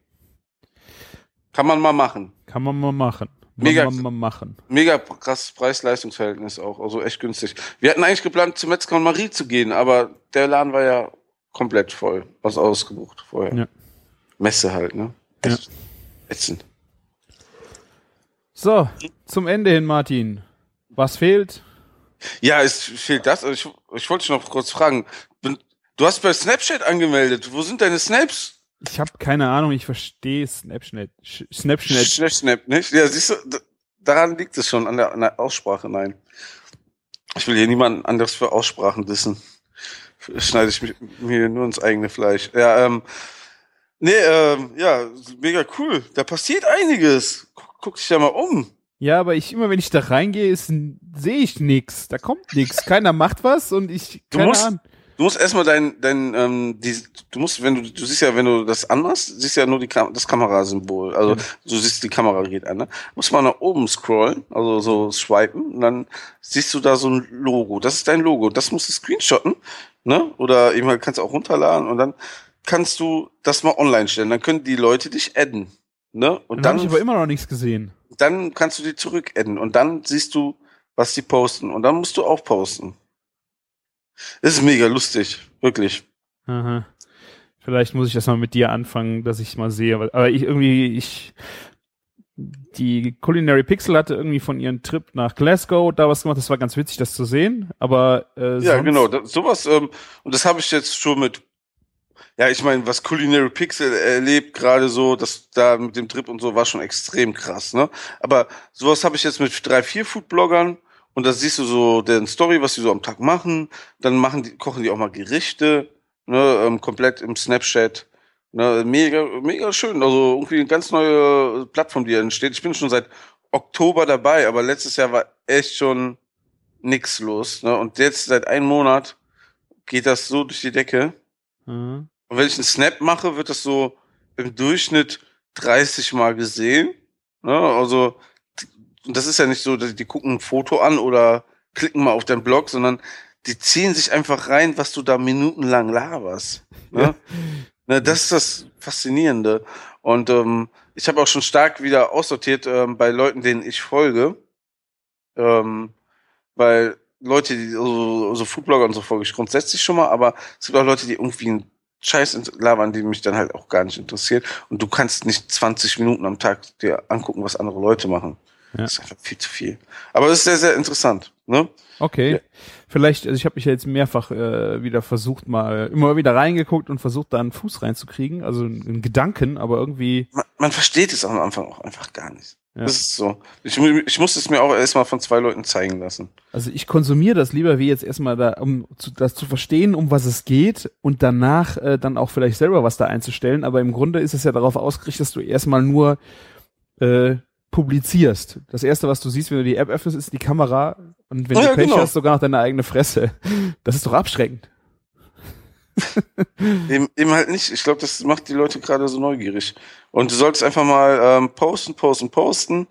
Kann man mal machen. Kann man mal machen. Mega- Kann man mal machen. Mega krasses Preis-Leistungs-Verhältnis auch. Also echt günstig. Wir hatten eigentlich geplant, zu Metzger und Marie zu gehen, aber der Laden war ja komplett voll. Was ausgebucht vorher. Ja. Messe halt, ne? Ja. Echt Ätzend. So, zum Ende hin, Martin. Was fehlt? Ja, es fehlt das. Also Ich, ich wollte dich noch kurz fragen. Du hast bei Snapchat angemeldet. Wo sind deine Snaps? Ich habe keine Ahnung, ich verstehe Snapchat. Snapchat. Snap, Snap, nicht? Ja, siehst du, daran liegt es schon, an der, an der Aussprache, nein. Ich will hier niemanden anderes für Aussprachen dissen. Schneide ich mich, mir nur ins eigene Fleisch. Ja, ähm, nee, ähm, ja, mega cool. Da passiert einiges. Guck, dich ja mal um. Ja, aber ich immer, wenn ich da reingehe, sehe ich nix. Da kommt nix. Keiner macht was und ich Du keine musst- Ahnung. Du musst erstmal dein, dein, ähm, die, du musst, wenn du, du siehst ja, wenn du das anmachst, siehst ja nur die Kam das Kamerasymbol. Also Ja. du siehst, die Kamera geht an, ne? Musst mal nach oben scrollen, also so swipen, und dann siehst du da so ein Logo. Das ist dein Logo. Das musst du screenshotten, ne? Oder eben halt kannst du auch runterladen und dann kannst du das mal online stellen. Dann können die Leute dich adden. Ne? Und Dann habe dann, ich aber immer noch nichts gesehen. dann kannst du die zurück adden und dann siehst du, was die posten. Und dann musst du auch posten. Das ist mega lustig, wirklich. Aha. Vielleicht muss ich das mal mit dir anfangen, dass ich mal sehe. Aber ich irgendwie, ich. Die Culinary Pixel hatte irgendwie von ihrem Trip nach Glasgow da was gemacht. Das war ganz witzig, das zu sehen. Aber äh, Ja, genau. Das, sowas, ähm, und das habe ich jetzt schon mit, ja, ich meine, was Culinary Pixel erlebt, gerade so, das da mit dem Trip und so, war schon extrem krass, ne? Aber sowas habe ich jetzt mit drei, vier Food-Bloggern und da siehst du so deren Story, was die so am Tag machen. Dann machen die, kochen die auch mal Gerichte, ne, ähm, komplett im Snapchat. Ne, mega, mega schön. Also irgendwie eine ganz neue Plattform, die entsteht. Ich bin schon seit Oktober dabei, aber letztes Jahr war echt schon nix los. Ne? Und jetzt seit einem Monat geht das so durch die Decke. Mhm. Und wenn ich einen Snap mache, wird das so im Durchschnitt 30 Mal gesehen. Ne? Also, das ist ja nicht so, dass die gucken ein Foto an oder klicken mal auf deinen Blog, sondern die ziehen sich einfach rein, was du da minutenlang laberst. Ne? Ne, das ist das Faszinierende. Und ähm, ich habe auch schon stark wieder aussortiert ähm, bei Leuten, denen ich folge. Ähm, weil Leute, die so, so Foodblogger und so folge ich grundsätzlich schon mal, aber es gibt auch Leute, die irgendwie einen Scheiß labern, die mich dann halt auch gar nicht interessiert. Und du kannst nicht 20 Minuten am Tag dir angucken, was andere Leute machen. Ja. Das ist einfach viel zu viel. Aber es ist sehr, sehr interessant. Ne? Okay. Ja. Vielleicht, also ich habe mich ja jetzt mehrfach äh, wieder versucht, mal immer wieder reingeguckt und versucht, da einen Fuß reinzukriegen, also einen, einen Gedanken, aber irgendwie. Man, man versteht es am Anfang auch einfach gar nicht. Ja. Das ist so. Ich, ich muss es mir auch erstmal von zwei Leuten zeigen lassen. Also ich konsumiere das lieber wie jetzt erstmal da, um zu, das zu verstehen, um was es geht und danach äh, dann auch vielleicht selber was da einzustellen. Aber im Grunde ist es ja darauf ausgerichtet, dass du erstmal nur äh, publizierst. Das erste, was du siehst, wenn du die App öffnest, ist die Kamera und wenn Ja, du Pech genau. hast, sogar noch deine eigene Fresse. Das ist doch abschreckend. Eben, eben halt nicht. Ich glaube, das macht die Leute gerade so neugierig. Und du solltest einfach mal ähm, posten, posten, posten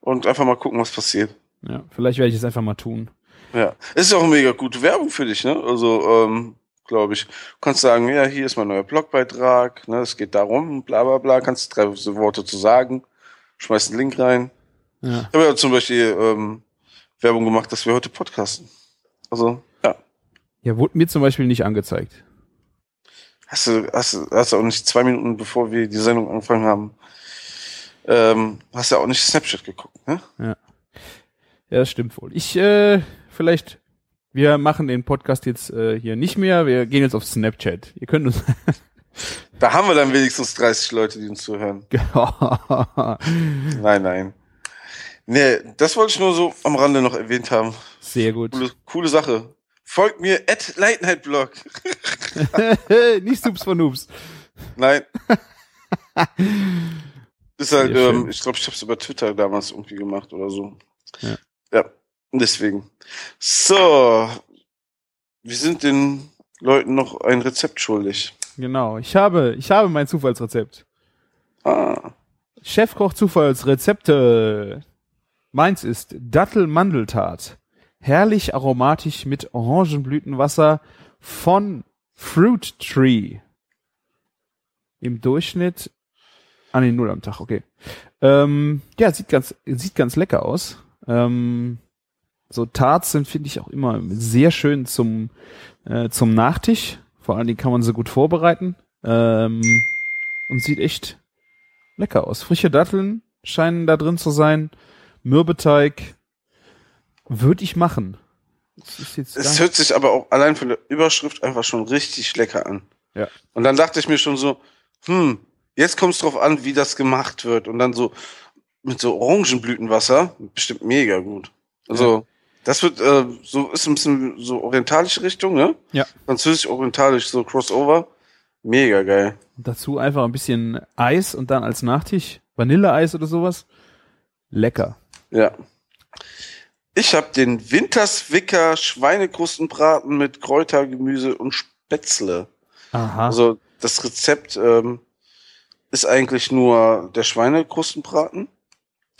und einfach mal gucken, was passiert. Ja, vielleicht werde ich es einfach mal tun. Ja, es ist auch mega gute Werbung für dich, ne? Also, ähm, glaube ich. Du kannst sagen, ja, hier ist mein neuer Blogbeitrag, ne? Es geht darum, bla bla bla, kannst drei Worte zu sagen, schmeißt einen Link rein. Ja. Ich habe ja zum Beispiel ähm, Werbung gemacht, dass wir heute podcasten. Also, ja. Ja, wurde mir zum Beispiel nicht angezeigt. Hast du, hast, du- hast du auch nicht zwei Minuten bevor wir die Sendung angefangen haben, ähm, hast du auch nicht Snapchat geguckt, ne? Ja, das stimmt wohl. Ich, äh, vielleicht, wir machen den Podcast jetzt äh, hier nicht mehr. Wir gehen jetzt auf Snapchat. Ihr könnt uns. Da haben wir dann wenigstens 30 Leute, die uns zuhören. Nein, nein. Nee, das wollte ich nur so am Rande noch erwähnt haben. Sehr gut. Coole, coole Sache. Folgt mir at Late Night Blog. nicht Subs von Noobs. Nein. Ist halt, ähm, ich glaube, ich habe es über Twitter damals irgendwie gemacht oder so. Ja. Ja, deswegen. So, wir sind den Leuten noch ein Rezept schuldig. Genau. Ich habe, ich habe mein Zufallsrezept. Ah, Chefkoch Zufallsrezepte. Meins ist Dattel-Mandeltart. Herrlich aromatisch mit Orangenblütenwasser von Fruit Tree. Im Durchschnitt an den Null am Tag, okay. Ähm, ja, sieht ganz, sieht ganz lecker aus. Ähm, so Tarts sind, finde ich, auch immer sehr schön zum, äh, zum Nachtisch. Vor allen Dingen kann man sie gut vorbereiten. Ähm, und sieht echt lecker aus. Frische Datteln scheinen da drin zu sein. Mürbeteig würde ich machen. Es hört sich aber auch allein von der Überschrift einfach schon richtig lecker an. Ja. Und dann dachte ich mir schon so, hm, jetzt kommt es drauf an, wie das gemacht wird. Und dann so mit so Orangenblütenwasser, bestimmt mega gut. Also, das wird äh, so, ist ein bisschen so orientalische Richtung, ne? Ja. Französisch-orientalisch, so Crossover. Mega geil. dazu einfach ein bisschen Eis und dann als Nachtisch Vanilleeis oder sowas. Lecker. Ja. Ich habe den Winterswicker Schweinekrustenbraten mit Kräuter, Gemüse und Spätzle. Aha. Also das Rezept ähm, ist eigentlich nur der Schweinekrustenbraten.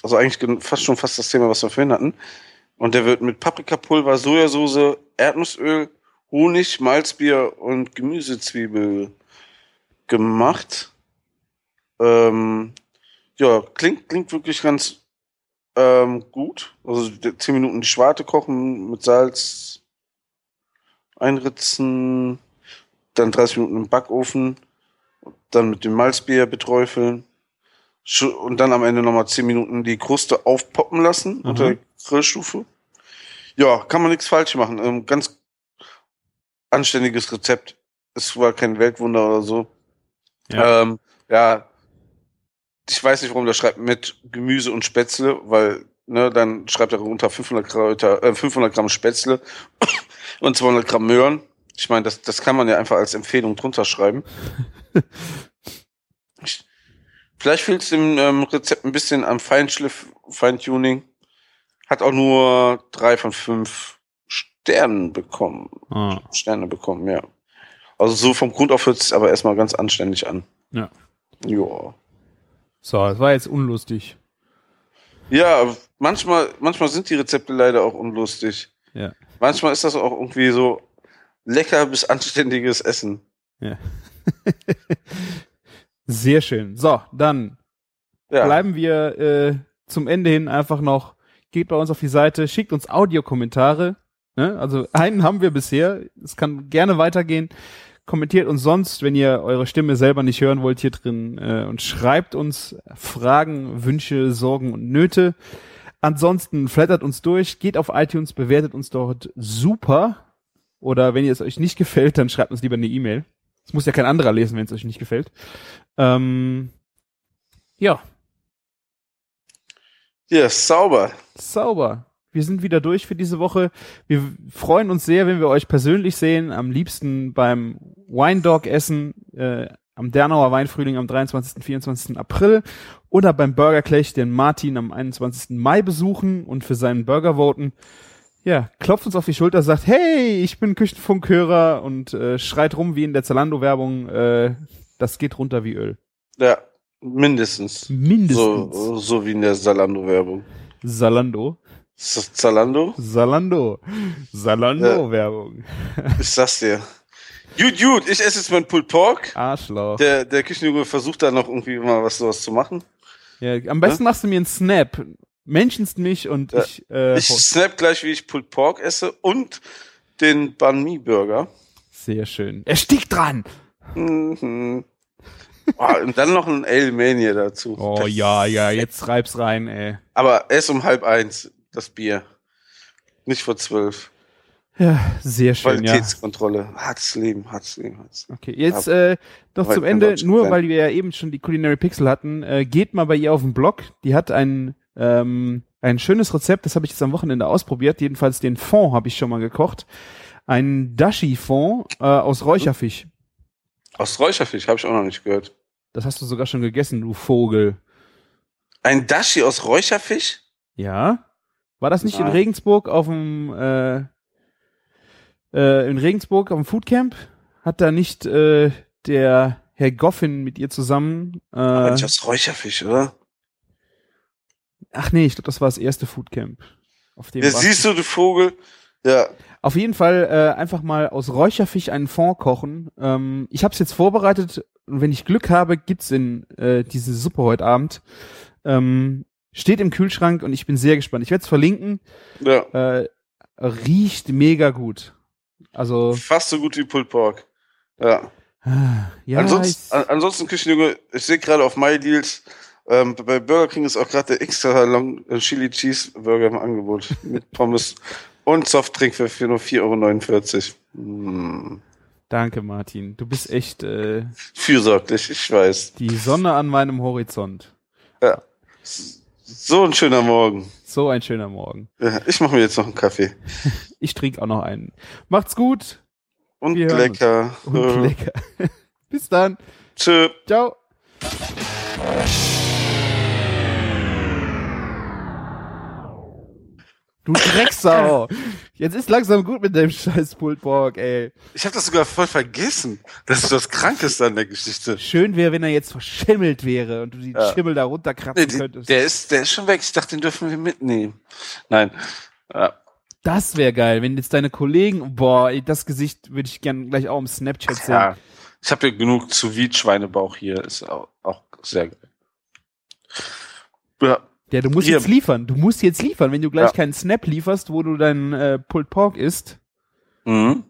Also eigentlich gen- fast schon fast das Thema, was wir vorhin hatten. Und der wird mit Paprikapulver, Sojasauce, Erdnussöl, Honig, Malzbier und Gemüsezwiebel gemacht. Ähm, ja, klingt, klingt wirklich ganz ähm, gut. Also die- zehn Minuten die Schwarte kochen mit Salz einritzen, dann 30 Minuten im Backofen, dann mit dem Malzbier beträufeln und dann am Ende nochmal 10 Minuten die Kruste aufpoppen lassen Mhm. unter der Grillstufe. Ja, kann man nichts falsch machen. Ähm, ganz anständiges Rezept. Es war kein Weltwunder oder so. Ja. Ähm, ja, ich weiß nicht, warum der schreibt mit Gemüse und Spätzle, weil ne, dann schreibt er unter 500 Gramm, äh, 500 Gramm Spätzle und 200 Gramm Möhren. Ich meine, das, das kann man ja einfach als Empfehlung drunter schreiben. ich, vielleicht fehlt es dem ähm, Rezept ein bisschen am Feinschliff, Feintuning. Hat auch nur drei von fünf Sternen bekommen. Ah, Sterne bekommen, ja. Also so vom Grund auf hört es sich aber erstmal ganz anständig an. Ja. Ja. So, das war jetzt unlustig. Ja, manchmal, manchmal sind die Rezepte leider auch unlustig. Ja. Manchmal ist das auch irgendwie so lecker bis anständiges Essen. Ja. Sehr schön. So, dann Ja. bleiben wir äh, zum Ende hin einfach noch. Geht bei uns auf die Seite, schickt uns Audiokommentare. Ne? Also einen haben wir bisher. Es kann gerne weitergehen. Kommentiert uns sonst, wenn ihr eure Stimme selber nicht hören wollt hier drin äh, und schreibt uns Fragen, Wünsche, Sorgen und Nöte. Ansonsten flattert uns durch, geht auf iTunes, bewertet uns dort super. Oder wenn ihr es euch nicht gefällt, dann schreibt uns lieber eine E-Mail. Es muss ja kein anderer lesen, wenn es euch nicht gefällt. Ähm, ja, Ja, sauber. Sauber. Wir sind wieder durch für diese Woche. Wir freuen uns sehr, wenn wir euch persönlich sehen. Am liebsten beim Wine Dog Essen äh, am Dernauer Weinfrühling am 23. 24. April oder beim Burger Clash den Martin am 21. Mai besuchen und für seinen Burger voten. ja, klopft uns auf die Schulter, sagt, hey, ich bin Küchenfunkhörer und äh, schreit rum wie in der Zalando-Werbung, äh, das geht runter wie Öl. Ja, mindestens. Mindestens. So, so wie in der Zalando-Werbung. Salando. Das Zalando? Salando. Salando-Werbung. Ich sag's dir. Gut, gut, ich esse jetzt mein Pulled Pork. Arschloch. Der, der Küchenjunge versucht da noch irgendwie mal was sowas zu machen. Ja, am besten machst du mir einen Snap. Mentionst mich und Ja. ich, äh, Ich snap gleich, wie ich Pulled Pork esse und den Banh Mi Burger. sehr schön. Er stieg dran. Mhm. Oh, und dann noch ein Ale Mania dazu. Oh ja, ja, jetzt reib's rein, ey. Aber erst um halb eins, das Bier. Nicht vor zwölf. Ja, sehr schön, ja. Qualitätskontrolle. Hartes Leben, hartes Leben, hartes Leben. Okay, jetzt äh, noch zum Ende, nur weil wir ja eben schon die Culinary Pixel hatten, äh, geht mal bei ihr auf den Blog. Die hat ein, ähm, ein schönes Rezept, das habe ich jetzt am Wochenende ausprobiert. Jedenfalls den Fond habe ich schon mal gekocht. Ein Dashi-Fond äh, aus Räucherfisch. Aus Räucherfisch habe ich auch noch nicht gehört. Das hast du sogar schon gegessen, du Vogel. Ein Dashi aus Räucherfisch? Ja? War das nicht in Nein. Regensburg auf dem äh, äh, in Regensburg auf dem Foodcamp? Hat da nicht äh, der Herr Goffin mit ihr zusammen Aber äh, nicht aus Räucherfisch, oder? Ach nee, ich glaube, das war das erste Foodcamp. Auf dem Ja, siehst du, du Vogel? Ja, Auf jeden Fall äh, einfach mal aus Räucherfisch einen Fond kochen. Ähm, ich habe es jetzt vorbereitet und wenn ich Glück habe, gibt's in äh, diese Suppe heute Abend. Ähm, steht im Kühlschrank und ich bin sehr gespannt. Ich werde es verlinken. ja. Äh, riecht mega gut. Also Fast so gut wie Pulled Pork. Ja. ah, ja, ansonsten, ich, an, ansonsten Küchenjunge, ich sehe gerade auf MyDeals, ähm, bei Burger King ist auch gerade der extra Long äh, Chili Cheese Burger im Angebot mit Pommes und Softdrink für, für nur 4,49 Euro. Hm. danke Martin. Du bist echt äh, Fürsorglich, ich weiß. die Sonne an meinem Horizont. Ja. So ein schöner Morgen. So ein schöner Morgen. Ja, ich mache mir jetzt noch einen Kaffee. Ich trinke auch noch einen. Macht's gut Und Wir lecker. und Äh, lecker. Bis dann. Tschö. Ciao. Du Drecksau. Jetzt ist langsam gut mit dem scheiß Pulled Pork, ey. Ich habe das sogar voll vergessen. Das ist das Krankeste an der Geschichte. Schön wäre, wenn er jetzt verschimmelt wäre und du den Ja. Schimmel da runterkratzen Nee, die, könntest. der, ist, der ist schon weg. Ich dachte, den dürfen wir mitnehmen. Nein. Ja. das wäre geil, wenn jetzt deine Kollegen, boah, das Gesicht würde ich gern gleich auch im Snapchat sehen. ja. Ich habe ja genug zu Schweinebauch hier. Ist auch, auch sehr geil. Ja. Ja, du musst Hier. jetzt liefern. Du musst jetzt liefern. Wenn du gleich Ja. keinen Snap lieferst, wo du deinen äh, Pulled Pork isst, Mhm.